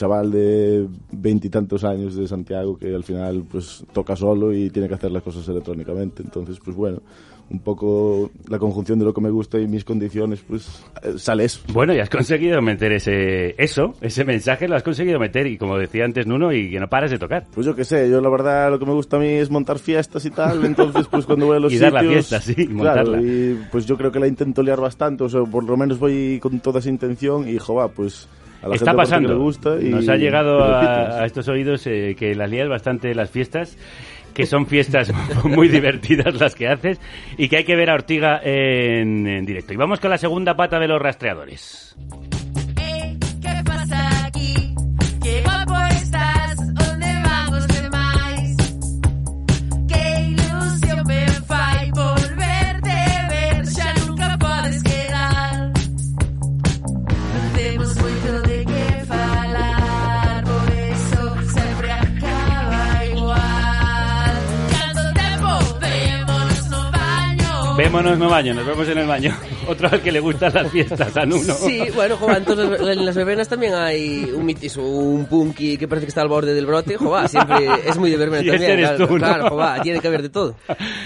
chaval de veintitantos años de Santiago que al final pues toca solo y tiene que hacer las cosas electrónicamente. Entonces, pues bueno, un poco la conjunción de lo que me gusta y mis condiciones, pues eh, sale eso. Bueno, y has conseguido meter ese eso, ese mensaje lo has conseguido meter y como decía antes Nuno, y que no paras de tocar. Pues yo qué sé, yo la verdad lo que me gusta a mí es montar fiestas y tal, entonces pues cuando voy a *laughs* los Y dar la sitios... fiesta, sí, y claro, montarla. y pues yo creo que la intento liar bastante, o sea, por lo menos voy con toda esa intención y jova, pues a la Está gente pasando. gusta y Nos ha llegado a, a estos oídos eh, que las lías bastante las fiestas, que son fiestas *laughs* muy divertidas las que haces y que hay que ver a Ortiga en, en directo. Y vamos con la segunda pata de los rastreadores. Vémonos no baño, nos vemos en el baño. *laughs* Otro al que le gustan las fiestas, a Nuno. Sí, bueno, entonces en las verbenas también hay un mitiso, un punky que parece que está al borde del brote, joder, siempre es muy de verbena *laughs* ese también. eres claro, tú, ¿no? claro, tiene que haber de todo.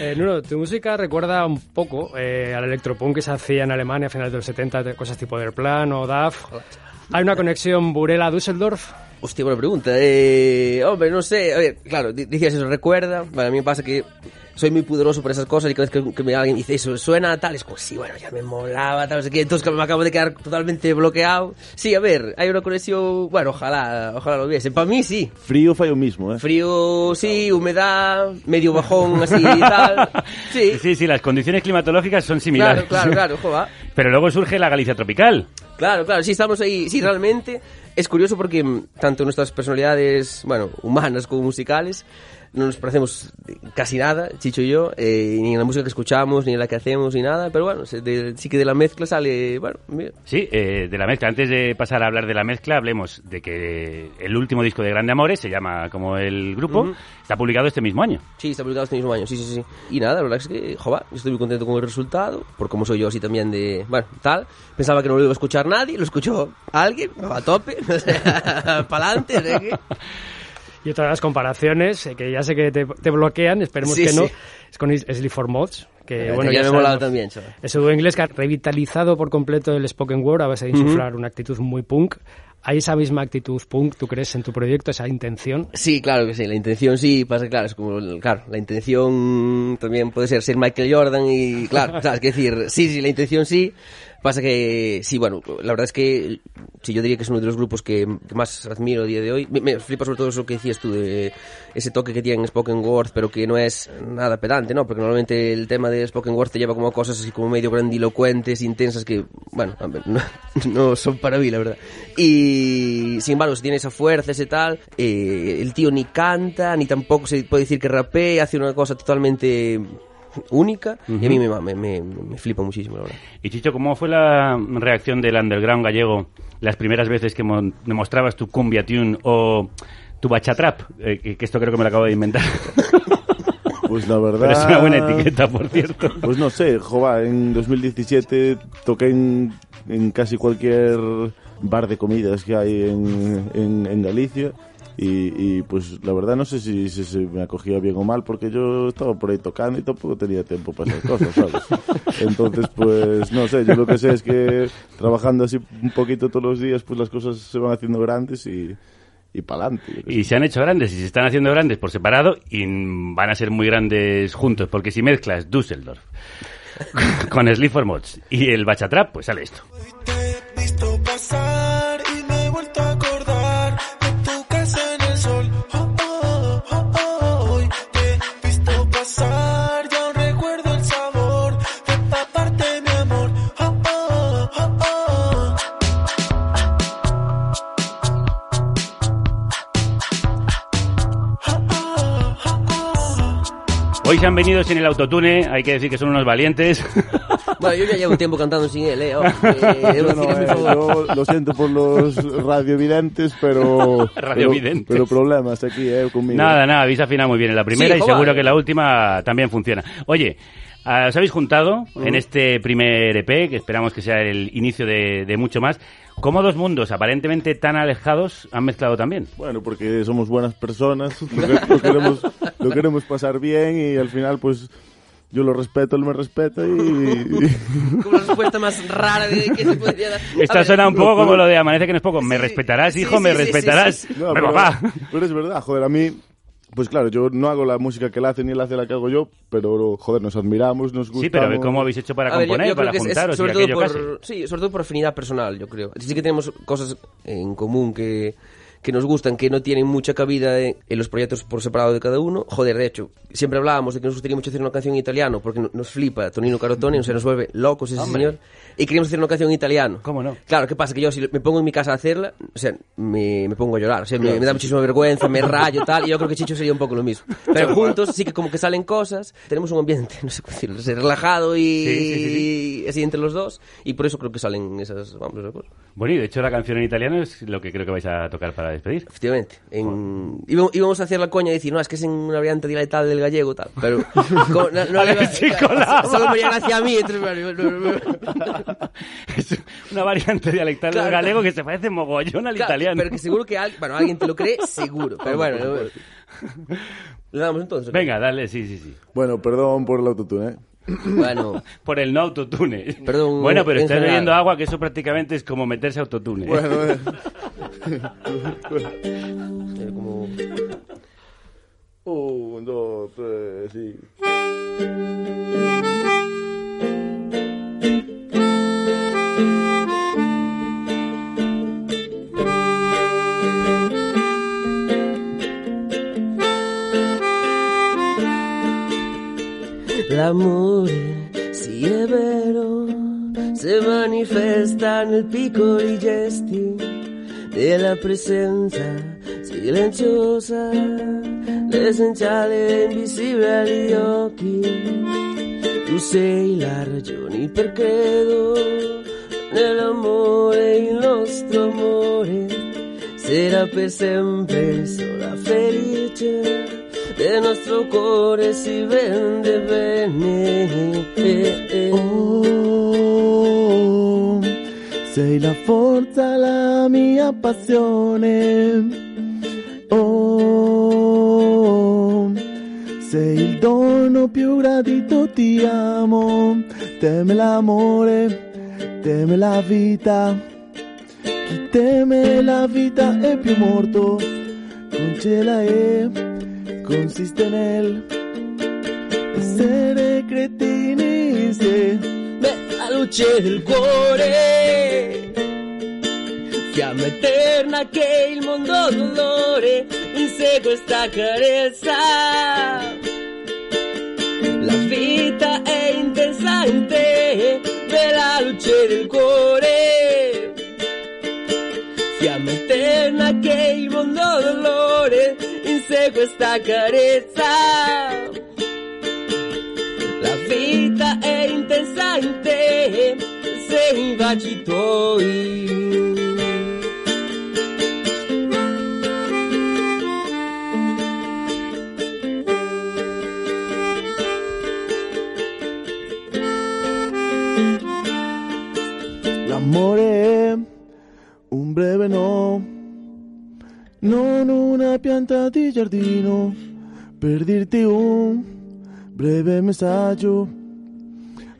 Eh, Nuno, tu música recuerda un poco eh, al electropunk que se hacía en Alemania a finales de los 70, de cosas tipo Der Plan o DAF. ¿Hay una conexión Burela-Düsseldorf? Hostia, buena pregunta. Eh, hombre, no sé. A ver, claro, decías eso, recuerda. Vale, a mí me pasa que soy muy pudoroso por esas cosas y cada vez que, que me alguien dice eso, suena tal, es como, sí, bueno, ya me molaba, tal, no sé qué. Entonces me acabo de quedar totalmente bloqueado. Sí, a ver, hay una conexión, bueno, ojalá, ojalá lo hubiese. Para mí sí. Frío fallo mismo, ¿eh? Frío, sí, humedad, medio bajón así y tal. *laughs* Sí. Sí, sí, las condiciones climatológicas son similares. Claro, claro, claro, *laughs* joder. Pero luego surge la Galicia tropical. Claro, claro, sí, estamos ahí, sí, realmente es curioso porque mm, tanto nuestras personalidades, bueno, humanas como musicales, no nos parecemos casi nada, Chicho y yo, eh, ni en la música que escuchamos, ni en la que hacemos, ni nada, pero bueno, se- de- sí que de la mezcla sale, bueno, mira. Sí, eh, de la mezcla. Antes de pasar a hablar de la mezcla, hablemos de que el último disco de Grande Amores, se llama como el grupo, Ujú. está publicado este mismo año. Sí, está publicado este mismo año, sí, sí, sí. Y nada, la verdad es que, joder, estoy muy contento con el resultado, por como soy yo así también de, bueno, tal. Pensaba que no lo iba a escuchar nadie, lo escuchó alguien, a tope, *laughs* para adelante, *laughs* Y otra de las comparaciones, eh, que ya sé que te, te bloquean, esperemos Sí, que no, sí. es con Sleep for Mods, que bueno, ya me he molado sabemos, también. Ese dúo inglés que ha revitalizado por completo el spoken word a base de insuflar una actitud muy punk. ¿Hay esa misma actitud punk, tú crees, en tu proyecto, esa intención? Sí, claro que sí, la intención sí, pasa claro, es como, claro, la intención también puede ser ser Michael Jordan y, claro, sabes, que decir, sí, sí, la intención sí, pasa que, sí, bueno, la verdad es que, sí, yo diría que es uno de los grupos que, más admiro a día de hoy, me, flipa sobre todo eso que decías tú, de ese toque que tienen Spoken Word, pero que no es nada pedante, ¿no? Porque normalmente el tema de Spoken Word te lleva como cosas así como medio grandilocuentes, intensas, que, bueno, a ver, no, *laughs* no son para mí, la verdad. Y, sin embargo, si tiene esa fuerza, ese tal, eh, el tío ni canta, ni tampoco se puede decir que rapee, hace una cosa totalmente única, y a mí me, me, me, me flipa muchísimo, la verdad. Y Chicho, ¿cómo fue la reacción del underground gallego las primeras veces que mo- demostrabas tu cumbia tune o tu bachatrap? Eh, que que esto creo que me lo acabo de inventar. *laughs* Pues la verdad... Pero es una buena etiqueta, por cierto. Pues no sé, jova, en 2017 toqué en, en casi cualquier bar de comidas que hay en, en, en Galicia y, y, pues la verdad no sé si, si se me acogía bien o mal porque yo estaba por ahí tocando y tampoco tenía tiempo para esas cosas, ¿sabes? *laughs* Entonces pues no sé, yo lo que sé es que trabajando así un poquito todos los días pues las cosas se van haciendo grandes y, y para adelante. Y se han hecho grandes y se están haciendo grandes por separado y van a ser muy grandes juntos, porque si mezclas Düsseldorf *laughs* con Sleep for Mods y el Bachatrap, pues sale esto. Hoy se han venido sin el autotune, hay que decir que son unos valientes. *laughs* Bueno, yo ya llevo un tiempo cantando sin él, ¿eh? Oh, *laughs* eh, mi eh, yo lo siento por los radiovidentes, pero... *laughs* Radiovidentes. Pero, pero problemas aquí, eh, conmigo. Nada, nada, habéis afinado muy bien en la primera Sí, y seguro que la última también funciona. Oye, ah, os habéis juntado en este primer EP, que esperamos que sea el inicio de, de mucho más. ¿Cómo dos mundos aparentemente tan alejados han mezclado también? Bueno, porque somos buenas personas, lo, que- lo queremos, lo queremos pasar bien y al final, pues, yo lo respeto, él me respeta y... Como la respuesta más rara de que se podría dar. Esta ver, suena un no, poco pero- como lo de amanece que no es poco. ¿Me respetarás, sí, hijo? sí, ¿Me sí, sí, respetarás? sí, sí. No, Pero, pero, papá. pero es verdad, joder, a mí... Pues claro, yo no hago la música que él hace ni él hace la que hago yo, pero joder, nos admiramos, nos gustamos. Sí, pero ¿cómo habéis hecho para A ver, yo- componer, yo para que es- es juntaros y sobre todo por, casi? Sí, sobre todo por afinidad personal, yo creo. Sí que tenemos cosas en común que, que nos gustan, que no tienen mucha cabida en, en los proyectos por separado de cada uno. Joder, de hecho, siempre hablábamos de que nos gustaría mucho hacer una canción en italiano, porque no- nos flipa Tonino Carotone, o sea, nos vuelve locos ese Hombre. señor. Y queríamos hacer una canción en italiano. ¿Cómo no? Claro, ¿qué pasa? Que yo si me pongo en mi casa a hacerla, o sea, me, me pongo a llorar. O sea, me, Claro, me da muchísima vergüenza, me *laughs* rayo tal, y yo creo que Chicho sería un poco lo mismo. *laughs* Pero juntos sí que como que salen cosas, tenemos un ambiente, *laughs* no sé cómo decirlo, relajado y, Sí, sí, sí, y así entre los dos, y por eso creo que salen esas, vamos, esas cosas. Bueno, y de hecho la canción en italiano es lo que creo que vais a tocar para despedir. Efectivamente. En... Íbamos, íbamos a hacer la coña y decir, no, es que es en una variante dialectal del gallego tal. Pero *laughs* co- no, no le. Solo me llega gracia a mí. Entonces, bueno, no, no, no. *laughs* Es una variante dialectal del galego que se parece mogollón al Claro, italiano. Pero que seguro que al- bueno, alguien te lo cree, *laughs* seguro. Pero bueno, no- le damos entonces. Venga, dale, sí, sí, sí. Bueno, perdón por el autotune, ¿eh? Bueno, *laughs* Por el no autotune. Perdón, Bueno, pero estás general. bebiendo agua, que eso prácticamente es como meterse autotune. Bueno, eh, *laughs* como... Un, dos, tres, sí. L'amore, sì è vero, si manifesta nel piccoli gesti della presenza silenziosa, l'essenziale invisibile agli occhi. Tu sei la ragione per credo nell'amore, il nostro amore sarà per sempre sola felice. Del nostro cuore si vende bene. Eh, eh. Oh, sei la forza, la mia passione. Oh, sei il dono più gradito, ti amo. Teme l'amore, teme la vita. Chi teme la vita è più morto. Congela e consiste nel essere cretini se Beh, la luce del cuore, fiamma eterna che il mondo dolore insegue sta carezza. La vita è intensa in te, bella luce del cuore. Fiamma eterna che il mondo dolore questa carezza. La vita è intensa in te, sei vacitori. L'amore, un breve no non una pianta di giardino, per dirti un breve messaggio.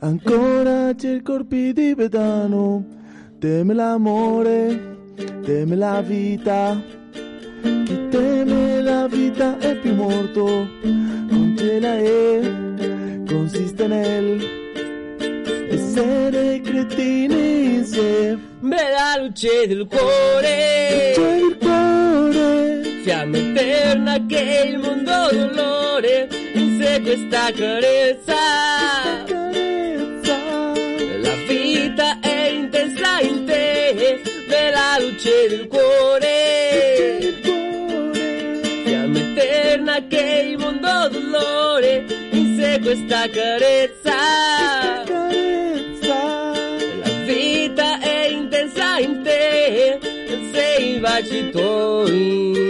Ancora c'è il corpi di vedano, teme l'amore, teme la vita. Chi teme la vita è più morto, non ce la è, consiste nel essere cretini insieme. Bella luce del cuore, fiamma eterna che il mondo dolore, in sé questa carezza. La vita è intensa in te, bella luce del cuore, fiamma eterna che il mondo dolore, in sé questa carezza. La vita è intensa in te, sei baci tuoi.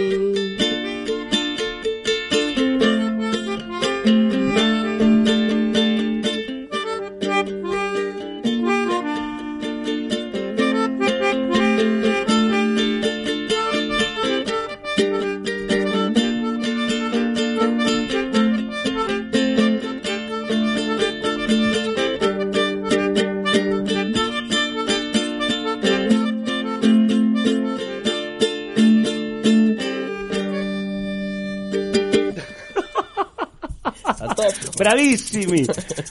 Bravissimi,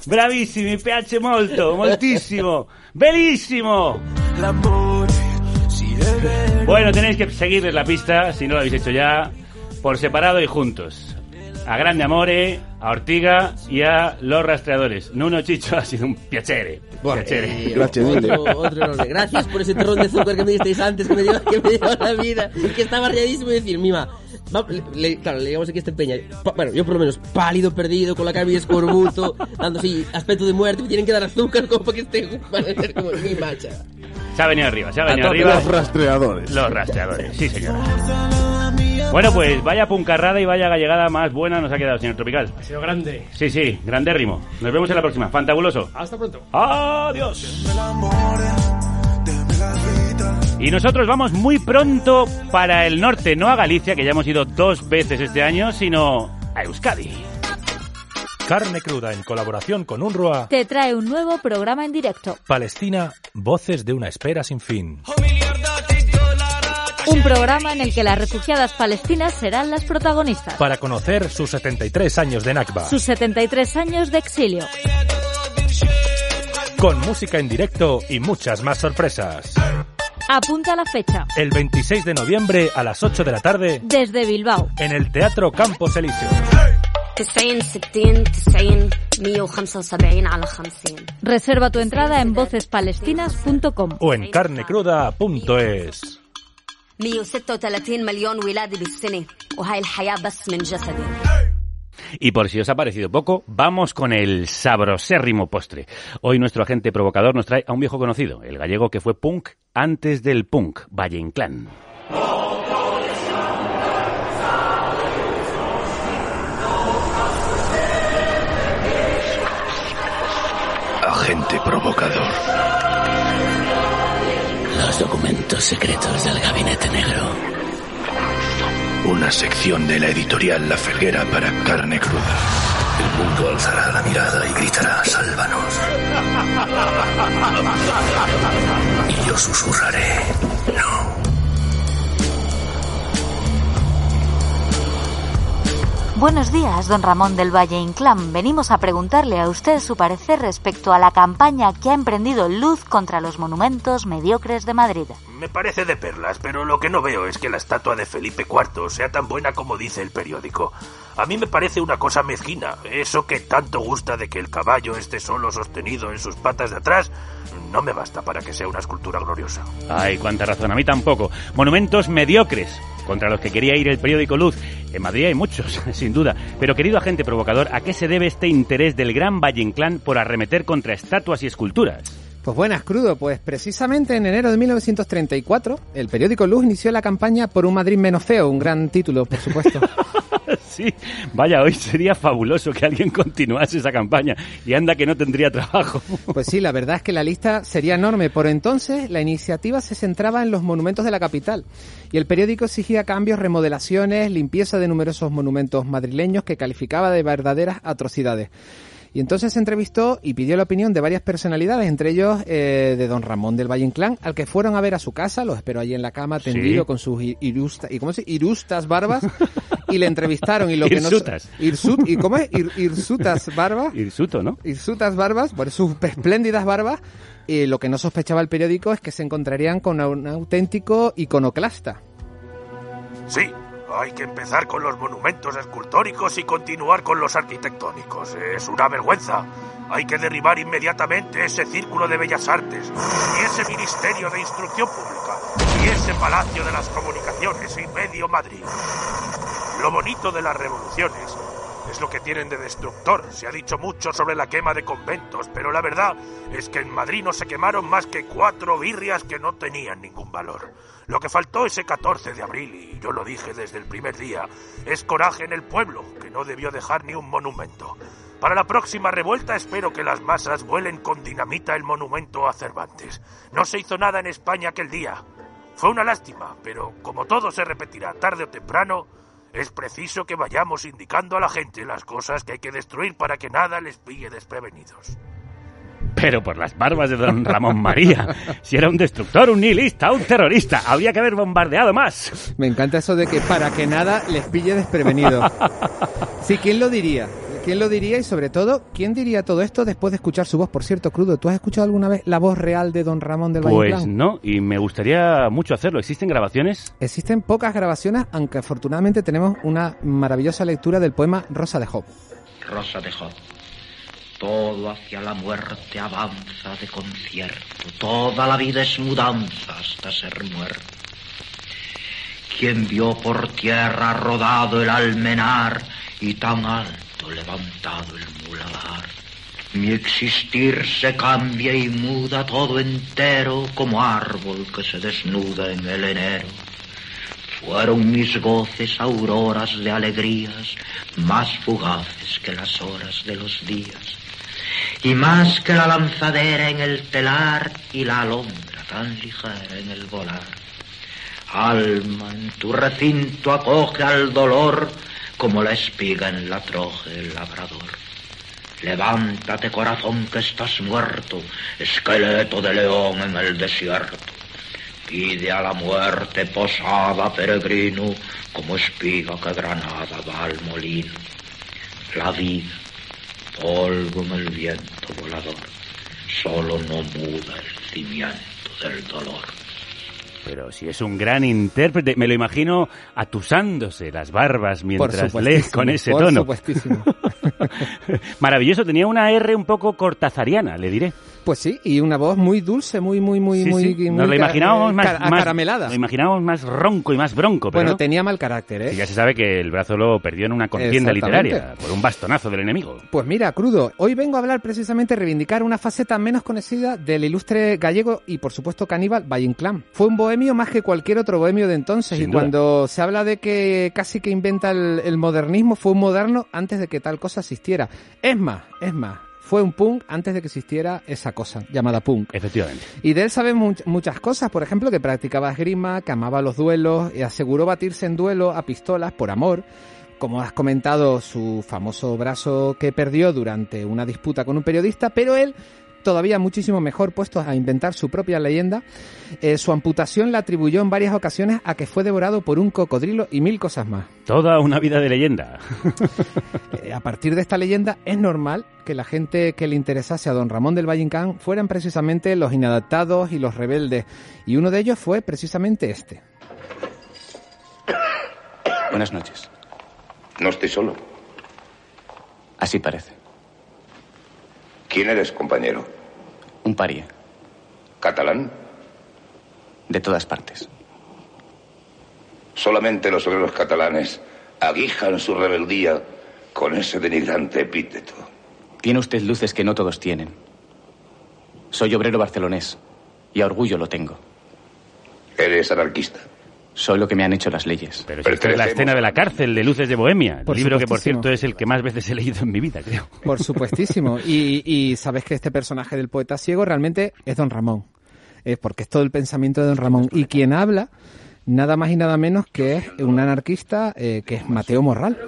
bravissimi, mi piace molto, moltissimo, bellissimo. Bueno, tenéis que seguirles la pista, si no lo habéis hecho ya, por separado y juntos. A Grande Amore, a Ortiga y a los rastreadores. Nuno Chicho ha sido un piacere. piacere. Eh, otro, otro enorme. Gracias por ese terrón de azúcar que me disteis antes, que me dio, que me dio la vida. Que estaba rayadísimo y decir, mima, le- le- claro, le digamos aquí a este peña. pa- bueno, yo por lo menos pálido, perdido, con la cara de escorbuto, *laughs* dando así aspecto de muerte, me tienen que dar azúcar como para que esté para ser como mi macha. Se ha venido arriba, se ha venido arriba. los rastreadores. Los rastreadores, sí señora. Bueno, pues vaya puncarrada y vaya gallegada más buena nos ha quedado, señor Tropical. Ha sido grande. Sí, sí, grandérrimo. Nos vemos en la próxima. Fantabuloso. Hasta pronto. Adiós. Y nosotros vamos muy pronto para el norte, no a Galicia, que ya hemos ido dos veces este año, sino a Euskadi. Carne cruda en colaboración con UNRWA. Te trae un nuevo programa en directo. Palestina, voces de una espera sin fin. Un programa en el que las refugiadas palestinas serán las protagonistas. Para conocer sus 73 años de Nakba. Sus 73 años de exilio. Con música en directo y muchas más sorpresas. Apunta la fecha. El 26 de noviembre a las 8 de la tarde. Desde Bilbao. En el Teatro Campos Elíseos. Reserva tu entrada en vocespalestinas.com o en carnecruda.es. Y por si os ha parecido poco, vamos con el sabrosérrimo postre. Hoy nuestro agente provocador nos trae a un viejo conocido, el gallego que fue punk antes del punk, Valle Inclán. Agente provocador. Los documentos secretos del Gabinete Negro. Una sección de la editorial La Felguera para carne cruda. El mundo alzará la mirada y gritará, sálvanos. Y yo susurraré, Buenos días, don Ramón del Valle Inclán. Venimos a preguntarle a usted su parecer respecto a la campaña que ha emprendido Luz contra los monumentos mediocres de Madrid. Me parece de perlas, pero lo que no veo es que la estatua de Felipe IV sea tan buena como dice el periódico. A mí me parece una cosa mezquina. Eso que tanto gusta de que el caballo esté solo sostenido en sus patas de atrás, no me basta para que sea una escultura gloriosa. Ay, cuánta razón, a mí tampoco. Monumentos mediocres, contra los que quería ir el periódico Luz. En Madrid hay muchos, *laughs* sin duda. Pero querido agente provocador, ¿a qué se debe este interés del gran Valle Inclán por arremeter contra estatuas y esculturas? Pues buenas, crudo. Pues precisamente en enero de 1934, el periódico Luz inició la campaña por un Madrid menos feo, un gran título, por supuesto. *laughs* sí. Vaya, hoy sería fabuloso que alguien continuase esa campaña. Y anda que no tendría trabajo. *laughs* Pues sí, la verdad es que la lista sería enorme. Por entonces, la iniciativa se centraba en los monumentos de la capital. Y el periódico exigía cambios, remodelaciones, limpieza de numerosos monumentos madrileños que calificaba de verdaderas atrocidades. Y entonces se entrevistó y pidió la opinión de varias personalidades, entre ellos eh, de don Ramón del Valle Inclán, al que fueron a ver a su casa, lo esperó allí en la cama tendido Sí. con sus irusta, y ¿cómo se dice? irustas barbas *laughs* y le entrevistaron y lo que no Irsutas. Irsut, y cómo es Ir- irsutas barbas Irsuto, ¿no? Irsutas barbas, por sus espléndidas barbas, y lo que no sospechaba el periódico es que se encontrarían con un auténtico iconoclasta. Sí, hay que empezar con los monumentos escultóricos y continuar con los arquitectónicos. Es una vergüenza. Hay que derribar inmediatamente ese círculo de bellas artes y ese ministerio de instrucción pública y ese palacio de las comunicaciones y medio Madrid. Lo bonito de las revoluciones es lo que tienen de destructor. Se ha dicho mucho sobre la quema de conventos, pero la verdad es que en Madrid no se quemaron más que cuatro birrias que no tenían ningún valor. Lo que faltó ese 14 de abril, y yo lo dije desde el primer día, es coraje en el pueblo, que no debió dejar ni un monumento. Para la próxima revuelta espero que las masas vuelen con dinamita el monumento a Cervantes. No se hizo nada en España aquel día. Fue una lástima, pero como todo se repetirá tarde o temprano, es preciso que vayamos indicando a la gente las cosas que hay que destruir para que nada les pille desprevenidos. Pero por las barbas de don Ramón María. Si era un destructor, un nihilista, un terrorista, habría que haber bombardeado más. Me encanta eso de que para que nada les pille desprevenido. *laughs* Sí, ¿quién lo diría? ¿Quién lo diría? Y sobre todo, ¿quién diría todo esto después de escuchar su voz? Por cierto, Crudo, ¿tú has escuchado alguna vez la voz real de don Ramón del Valle Pues no, y me gustaría mucho hacerlo. ¿Existen grabaciones? Existen pocas grabaciones, aunque afortunadamente tenemos una maravillosa lectura del poema Rosa de Job. Rosa de Job. Todo hacia la muerte avanza de concierto. Toda la vida es mudanza hasta ser muerto. Quien vio por tierra rodado el almenar y tan alto levantado el muladar. Mi existir se cambia y muda todo entero como árbol que se desnuda en el enero. Fueron mis goces auroras de alegrías, más fugaces que las horas de los días, y más que la lanzadera en el telar y la alondra tan ligera en el volar. Alma, en tu recinto acoge al dolor como la espiga en la troje del labrador. Levántate corazón que estás muerto, esqueleto de león en el desierto. Pide a la muerte posada, peregrino, como espiga que granada va al molino. La vida, polvo en el viento volador, solo no muda el cimiento del dolor. Pero si es un gran intérprete, me lo imagino atusándose las barbas mientras lee con ese por tono. supuestísimo. *laughs* Maravilloso, tenía una R un poco cortazariana, le diré. Pues sí, y una voz muy dulce, muy, muy, muy, Sí, muy, sí, muy Nos lo imaginábamos más, más-. Lo imaginábamos más ronco y más bronco, pero Bueno, no. tenía mal carácter, ¿eh? Sí, ya se sabe que el brazo lo perdió en una contienda literaria por un bastonazo del enemigo. Pues mira, crudo, hoy vengo a hablar precisamente, reivindicar una faceta menos conocida del ilustre gallego y por supuesto caníbal Valle Inclán. Fue un bohemio más que cualquier otro bohemio de entonces Sin y duda. cuando se habla de que casi que inventa el, el modernismo, fue un moderno antes de que tal cosa existiera. Es más, es más, fue un punk antes de que existiera esa cosa llamada punk. Efectivamente. Y de él sabemos much- muchas cosas, por ejemplo, que practicaba esgrima, que amaba los duelos y aseguró batirse en duelo a pistolas por amor. Como has comentado, su famoso brazo que perdió durante una disputa con un periodista, pero él todavía muchísimo mejor puesto a inventar su propia leyenda. Eh, su amputación la atribuyó en varias ocasiones a que fue devorado por un cocodrilo y mil cosas más. Toda una vida de leyenda. *laughs* Eh, a partir de esta leyenda es normal que la gente que le interesase a don Ramón del Valle Inclán fueran precisamente los inadaptados y los rebeldes. Y uno de ellos fue precisamente este. *coughs* Buenas noches. No estoy solo. Así parece. ¿Quién eres, compañero? Un paria. ¿Catalán? De todas partes. Solamente los obreros catalanes aguijan su rebeldía con ese denigrante epíteto. Tiene usted luces que no todos tienen. Soy obrero barcelonés y a orgullo lo tengo. ¿Eres anarquista? Soy lo que me han hecho las leyes. Pero es la escena de la cárcel de Luces de Bohemia, Por libro que por cierto es el que más veces he leído en mi vida, creo. Por supuestísimo. *laughs* Y, y sabes que este personaje del poeta ciego realmente es Don Ramón. Es porque es todo el pensamiento de Don Ramón. Y quien habla, nada más y nada menos que es un anarquista eh, que es Mateo Morral.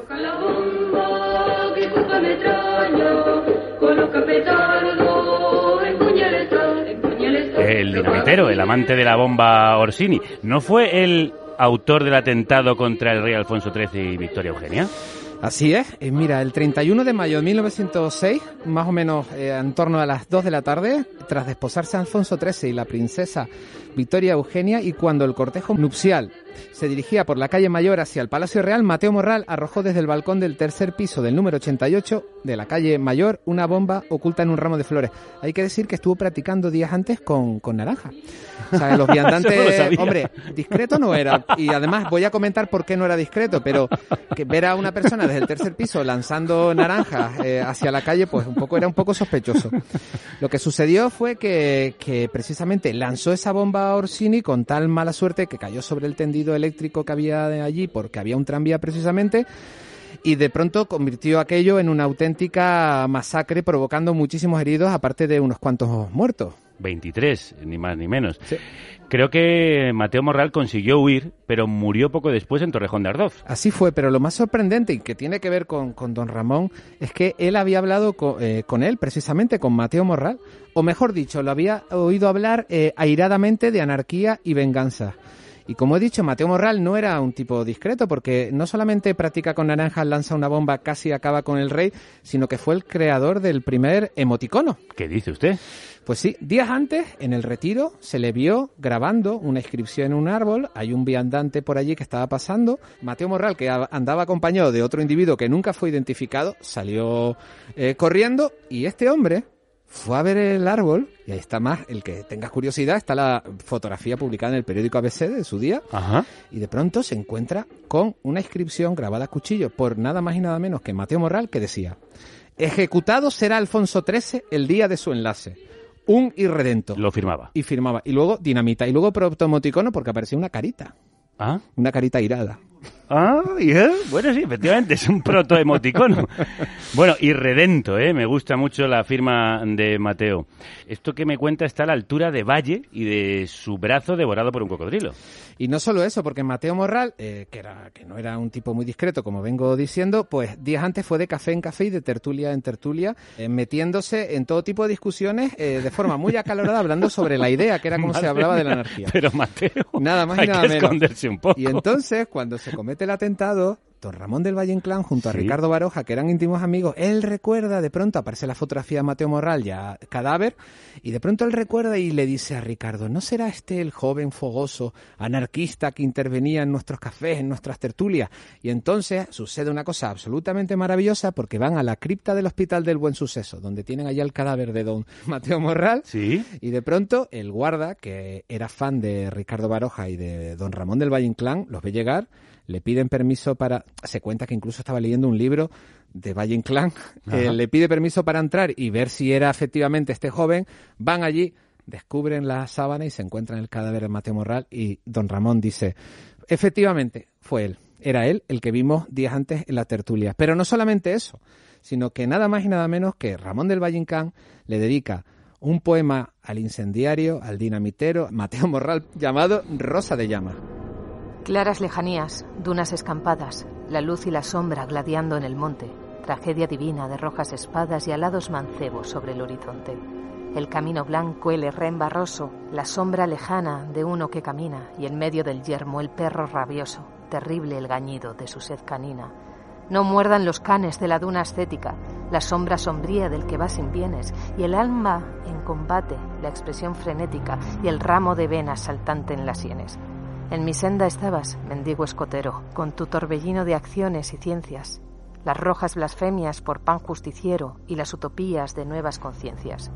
El dinamitero, el amante de la bomba Orsini, ¿no fue el autor del atentado contra el rey Alfonso XIII y Victoria Eugenia? Así es. Eh, mira, el 31 de mayo de 1906, más o menos eh, en torno a las 2 de la tarde, tras desposarse Alfonso XIII y la princesa Victoria Eugenia, y cuando el cortejo nupcial se dirigía por la calle Mayor hacia el Palacio Real, Mateo Morral arrojó desde el balcón del tercer piso del número 88 de la calle Mayor una bomba oculta en un ramo de flores. Hay que decir que estuvo practicando días antes con, con naranja. O sea, los *laughs* no viandantes, hombre, discreto no era. Y además voy a comentar por qué no era discreto, pero que ver a una persona desde el tercer piso lanzando naranjas eh, hacia la calle, pues un poco era un poco sospechoso. Lo que sucedió fue que, que precisamente lanzó esa bomba a Orsini con tal mala suerte que cayó sobre el tendido eléctrico que había de allí, porque había un tranvía precisamente, y de pronto convirtió aquello en una auténtica masacre, provocando muchísimos heridos, aparte de unos cuantos muertos. 23, ni más ni menos. Creo que Mateo Morral consiguió huir, pero murió poco después en Torrejón de Ardoz. Así fue, pero lo más sorprendente y que tiene que ver con, con don Ramón es que él había hablado co- eh, con, él, precisamente con Mateo Morral, o mejor dicho, lo había oído hablar eh, airadamente de anarquía y venganza. Y como he dicho, Mateo Morral no era un tipo discreto porque no solamente practica con naranjas, lanza una bomba, casi acaba con el rey, sino que fue el creador del primer emoticono. ¿Qué dice usted? Pues sí, días antes, en el retiro, se le vio grabando una inscripción en un árbol. Hay un viandante por allí que estaba pasando. Mateo Morral, que andaba acompañado de otro individuo que nunca fue identificado, salió eh, corriendo y este hombre fue a ver el árbol. Y ahí está más, el que tenga curiosidad, está la fotografía publicada en el periódico ABC de su día. Ajá. Y de pronto se encuentra con una inscripción grabada a cuchillo por nada más y nada menos que Mateo Morral que decía, ejecutado será Alfonso XIII el día de su enlace. Un irredento. Lo firmaba. Y firmaba. Y luego dinamita. Y luego protomoticono porque aparecía una carita. ¿Ah? Una carita irada. Ah, ya. Bueno, sí, efectivamente, es un protoemoticono. bueno, y redento, ¿eh? Me gusta mucho la firma de Mateo. Esto que me cuenta está a la altura de Valle y de su brazo devorado por un cocodrilo. Y no solo eso, porque Mateo Morral, eh, que, era, que no era un tipo muy discreto, como vengo diciendo, pues días antes fue de café en café y de tertulia en tertulia, eh, metiéndose en todo tipo de discusiones eh, de forma muy acalorada, hablando sobre la idea, que era como se mía. hablaba de la anarquía. Pero Mateo, Nada más hay y nada que menos. esconderse un poco. Y entonces, cuando se comete el atentado, don Ramón del Valle Inclán junto a Sí. Ricardo Baroja, que eran íntimos amigos, él recuerda, de pronto aparece la fotografía de Mateo Morral ya cadáver, y de pronto él recuerda y le dice a Ricardo, ¿no será este el joven fogoso, anarquista que intervenía en nuestros cafés, en nuestras tertulias? Y entonces sucede una cosa absolutamente maravillosa porque van a la cripta del Hospital del Buen Suceso, donde tienen allá el cadáver de don *laughs* Mateo Morral, Sí. y de pronto el guarda, que era fan de Ricardo Baroja y de don Ramón del Valle Inclán, los ve llegar, le piden permiso para... Se cuenta que incluso estaba leyendo un libro de Valle Inclán, *laughs* eh, le pide permiso para entrar y ver si era efectivamente este joven, van allí, descubren la sábana y se encuentran el cadáver de Mateo Morral y don Ramón dice, efectivamente, fue él, era él el que vimos días antes en la tertulia. Pero no solamente eso, sino que nada más y nada menos que Ramón del Valle Inclán le dedica un poema al incendiario, al dinamitero, Mateo Morral, llamado Rosa de Llama. Claras lejanías, dunas escampadas, la luz y la sombra gladiando en el monte, tragedia divina de rojas espadas y alados mancebos sobre el horizonte. El camino blanco, el herrén barroso, la sombra lejana de uno que camina y en medio del yermo el perro rabioso, terrible el gañido de su sed canina. No muerdan los canes de la duna ascética, la sombra sombría del que va sin bienes, y el alma en combate, la expresión frenética y el ramo de venas saltante en las sienes. En mi senda estabas, mendigo escotero, con tu torbellino de acciones y ciencias, las rojas blasfemias por pan justiciero y las utopías de nuevas conciencias.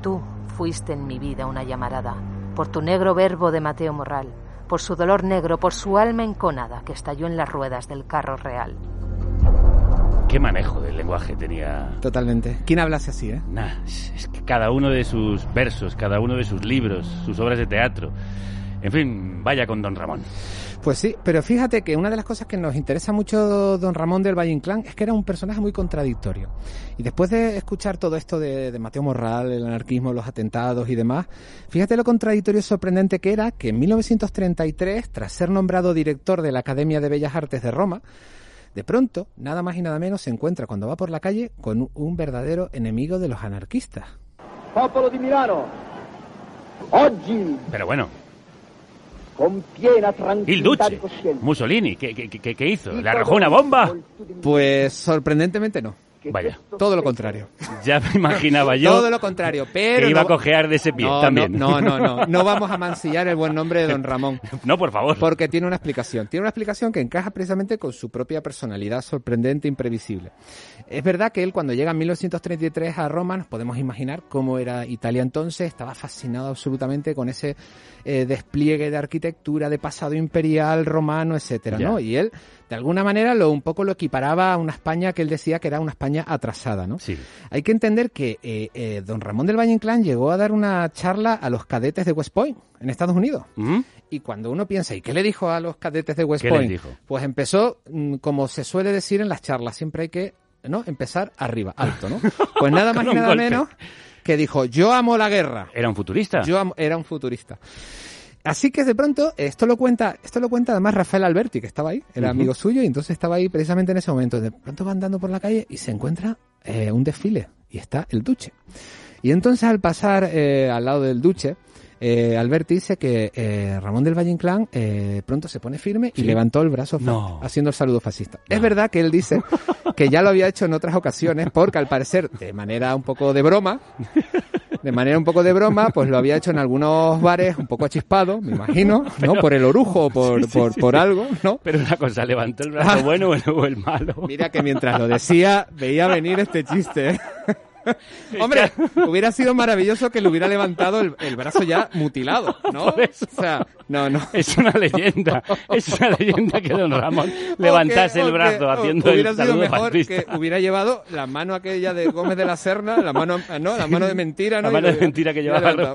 Tú fuiste en mi vida una llamarada, por tu negro verbo de Mateo Morral, por su dolor negro, por su alma enconada que estalló en las ruedas del carro real. Qué manejo del lenguaje tenía. Totalmente. ¿Quién hablase así, eh? Nah, es es que cada uno de sus versos, cada uno de sus libros, sus obras de teatro. En fin, vaya con Don Ramón. Pues sí, pero fíjate que una de las cosas que nos interesa mucho don Ramón del Valle Inclán es que era un personaje muy contradictorio. Y después de escuchar todo esto de, de Mateo Morral, el anarquismo, los atentados y demás, fíjate lo contradictorio y sorprendente que era que en 1933, tras ser nombrado director de la Academia de Bellas Artes de Roma, de pronto, nada más y nada menos, se encuentra cuando va por la calle con un- un verdadero enemigo de los anarquistas. Popolo di Milano, oggi Pero bueno, con piena il Duce, Mussolini, ¿qué, qué, qué- qué hizo? ¿Le arrojó una bomba? Pues sorprendentemente no. Vaya, Todo lo contrario. *laughs* ya me imaginaba yo Todo lo contrario, pero que iba no a cojear de ese pie no, también. No, no, no, no, *laughs* no vamos a mancillar el buen nombre de don Ramón. *laughs* No, por favor. Porque tiene una explicación. Tiene una explicación que encaja precisamente con su propia personalidad sorprendente e imprevisible. Es verdad que él cuando llega en 1933 a Roma, nos podemos imaginar cómo era Italia entonces, estaba fascinado absolutamente con ese eh, despliegue de arquitectura, de pasado imperial, romano, etcétera, Ya. ¿no? Y él, de alguna manera, lo un poco lo equiparaba a una España que él decía que era una España atrasada, ¿no? Sí. Hay que entender que eh, eh, don Ramón del Valle Inclán llegó a dar una charla a los cadetes de West Point, en Estados Unidos. ¿Mm? Y cuando uno piensa, ¿y qué le dijo a los cadetes de West ¿Qué les Point? dijo? Pues empezó, mm, como se suele decir en las charlas, siempre hay que ¿no? empezar arriba, alto, ¿no? *laughs* Pues nada más y nada golpe. menos que dijo, yo amo la guerra. ¿Era un futurista? Yo amo- era un futurista. Así que de pronto, esto lo cuenta, esto lo cuenta además Rafael Alberti, que estaba ahí, era amigo suyo, y entonces estaba ahí precisamente en ese momento. De pronto va andando por la calle y se encuentra eh, un desfile, y está el Duce. Y entonces al pasar eh, al lado del Duce, eh, Alberti dice que eh, Ramón del Valle Inclán eh, pronto se pone firme y levantó el brazo No. haciendo el saludo fascista. Es verdad que él dice *laughs* que ya lo había hecho en otras ocasiones porque al parecer de manera un poco de broma, de manera un poco de broma, pues lo había hecho en algunos bares un poco achispado, me imagino, ¿no? Pero- por el orujo o por, Sí, sí, por, sí. por algo, ¿no? Pero una cosa, ¿levantó el brazo Ah. bueno o el- o el malo? Mira que mientras lo decía, veía venir este chiste. *laughs* Hombre, hubiera sido maravilloso que le hubiera levantado el, el brazo ya mutilado, *laughs* ¿no? O sea, no, no. Es una leyenda, es una leyenda que don Ramón *laughs* levantase O que- el brazo que- haciendo hubiera el sido mejor fascista. que hubiera llevado la mano aquella de Gómez de la Serna, la mano, no, la mano de mentira, ¿no? La mano de mentira que llevaba.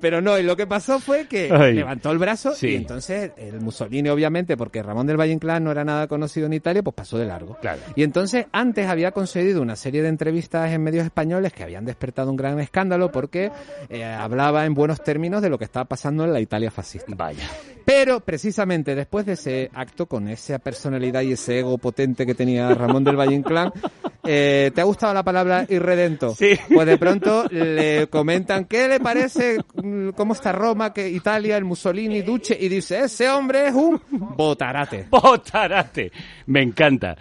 Pero no, y lo que pasó fue que Ay. levantó el brazo Sí. y entonces el Mussolini, obviamente, porque Ramón del Valle Inclán no era nada conocido en Italia, pues pasó de largo. Claro. Y entonces antes había concedido una serie de entrevistas en medios españoles que habían despertado un gran escándalo porque eh, hablaba en buenos términos de lo que estaba pasando en la Italia fascista. Vaya. Pero precisamente después de ese acto, con esa personalidad y ese ego potente que tenía Ramón del Valle Inclán, eh, ¿te ha gustado la palabra irredento? Sí. Pues de pronto le comentan, ¿qué le parece? Mm, ¿Cómo está Roma? que Italia, el Mussolini, Duce? Y dice, ese hombre es un botarate. *laughs* Botarate. Me encanta.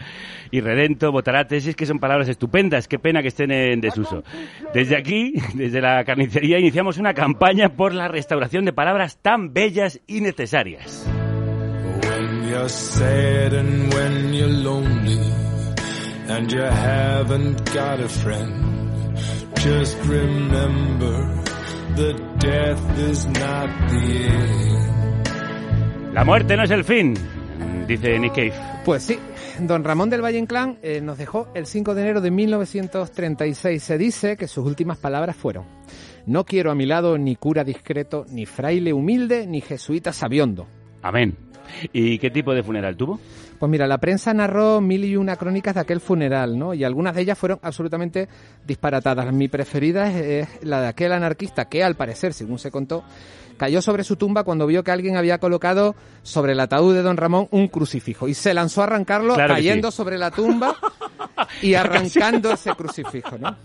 Y redento, botarate, si es que son palabras estupendas. Qué pena que estén en desuso. Desde aquí, desde la carnicería, iniciamos una campaña por la restauración de palabras tan bellas y necesarias. When you're sad and when you're lonely and you haven't got a friend, just remember that death is not the end. La muerte no es el fin, dice Nick Cave. Pues sí, don Ramón del Valle Inclán eh, nos dejó el 5 de enero de 1936. Se dice que sus últimas palabras fueron, no quiero a mi lado ni cura discreto, ni fraile humilde, ni jesuita sabiondo. Amén. ¿Y qué tipo de funeral tuvo? Pues mira, la prensa narró mil y una crónicas de aquel funeral, ¿no? Y algunas de ellas fueron absolutamente disparatadas. Mi preferida es, es la de aquel anarquista que, al parecer, según se contó, cayó sobre su tumba cuando vio que alguien había colocado sobre el ataúd de don Ramón un crucifijo y se lanzó a arrancarlo Claro cayendo sí. sobre la tumba *laughs* y arrancando ese crucifijo, ¿no?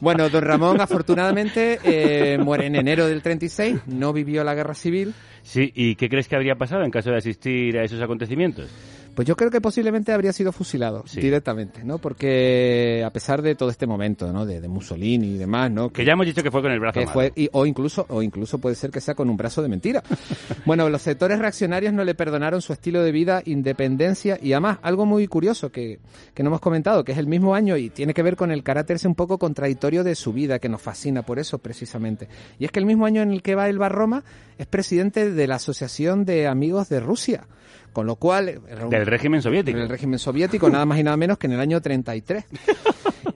Bueno, don Ramón afortunadamente eh, muere en enero del 36, no vivió la guerra civil. Sí, ¿y qué crees que habría pasado en caso de asistir a esos acontecimientos? Pues yo creo que posiblemente habría sido fusilado Sí. directamente, ¿no? Porque a pesar de todo este momento, ¿no? De, de Mussolini y demás, ¿no? Que ya hemos dicho que fue con el brazo que fue y- o incluso o incluso puede ser que sea con un brazo de mentira. *laughs* bueno, los sectores reaccionarios no le perdonaron su estilo de vida, independencia y además algo muy curioso que, que no hemos comentado, que es el mismo año y tiene que ver con el carácter un poco contradictorio de su vida que nos fascina por eso precisamente. Y es que el mismo año en el que va él va a Roma es presidente de la Asociación de Amigos de Rusia Con lo cual... Del régimen soviético. del régimen soviético, nada más y nada menos que en el año 33.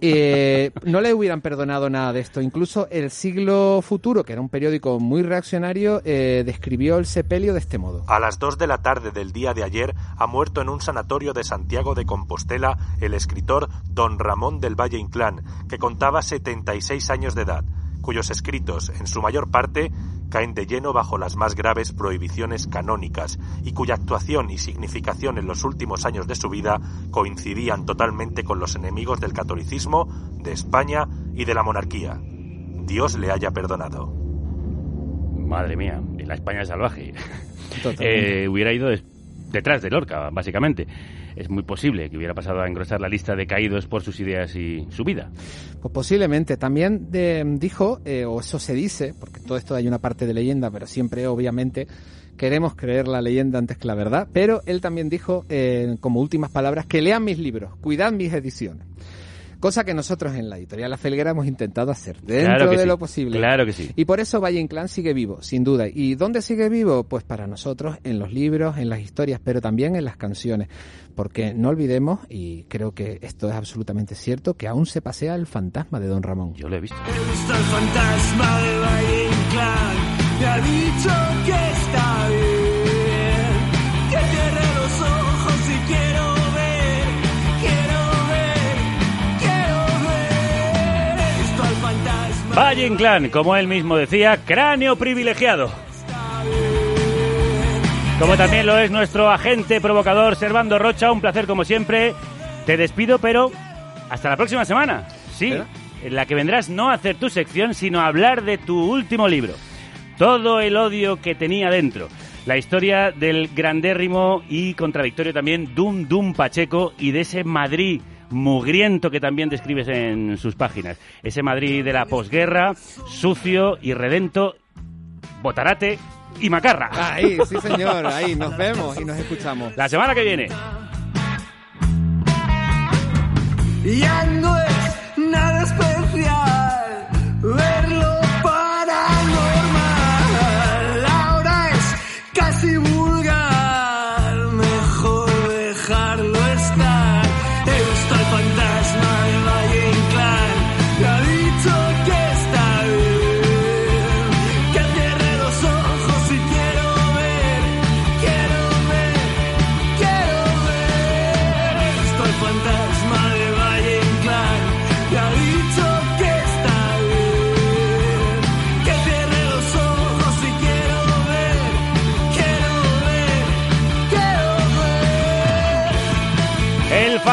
Eh, no le hubieran perdonado nada de esto. Incluso El Siglo Futuro, que era un periódico muy reaccionario, eh, describió el sepelio de este modo. A las 2 de la tarde del día de ayer ha muerto en un sanatorio de Santiago de Compostela el escritor don Ramón del Valle Inclán, que contaba 76 años de edad, cuyos escritos, en su mayor parte, caen de lleno bajo las más graves prohibiciones canónicas y cuya actuación y significación en los últimos años de su vida coincidían totalmente con los enemigos del catolicismo, de España y de la monarquía. Dios le haya perdonado. Madre mía, la España salvaje. Eh, hubiera ido detrás de Lorca, básicamente. Es muy posible que hubiera pasado a engrosar la lista de caídos por sus ideas y su vida. Pues posiblemente. También de- dijo, eh, o eso se dice, porque todo esto hay una parte de leyenda, pero siempre obviamente queremos creer la leyenda antes que la verdad. Pero él también dijo, eh, como últimas palabras, que lean mis libros, cuidad mis ediciones. Cosa que nosotros en la editorial La Felguera hemos intentado hacer, dentro Claro de sí, lo posible. claro que sí. Y por eso Valle Inclán sigue vivo, sin duda. ¿Y dónde sigue vivo? Pues para nosotros en los libros, en las historias, pero también en las canciones. Porque no olvidemos, y creo que esto es absolutamente cierto, que aún se pasea el fantasma de Don Ramón. Yo lo he visto. He visto el fantasma de Valle Inclán. Me ha dicho que está Valle Inclán, como él mismo decía, cráneo privilegiado. Como también lo es nuestro agente provocador Servando Rocha, un placer como siempre. Te despido, pero hasta la próxima semana. Sí, en la que vendrás no a hacer tu sección, sino a hablar de tu último libro. Todo el odio que tenía dentro. La historia del grandérrimo y contradictorio también Dum Dum Pacheco y de ese Madrid mugriento que también describes en sus páginas. Ese Madrid de la posguerra, sucio, irredento, botarate y macarra. Ahí, sí señor, ahí nos vemos y nos escuchamos. La semana que viene. Ya no es nada especial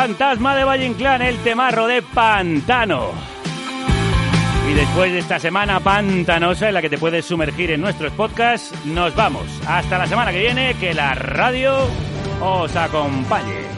fantasma de Valle Inclán, el temarro de Pantano. Y después de esta semana pantanosa en la que te puedes sumergir en nuestros podcasts, nos vamos. Hasta la semana que viene, que la radio os acompañe.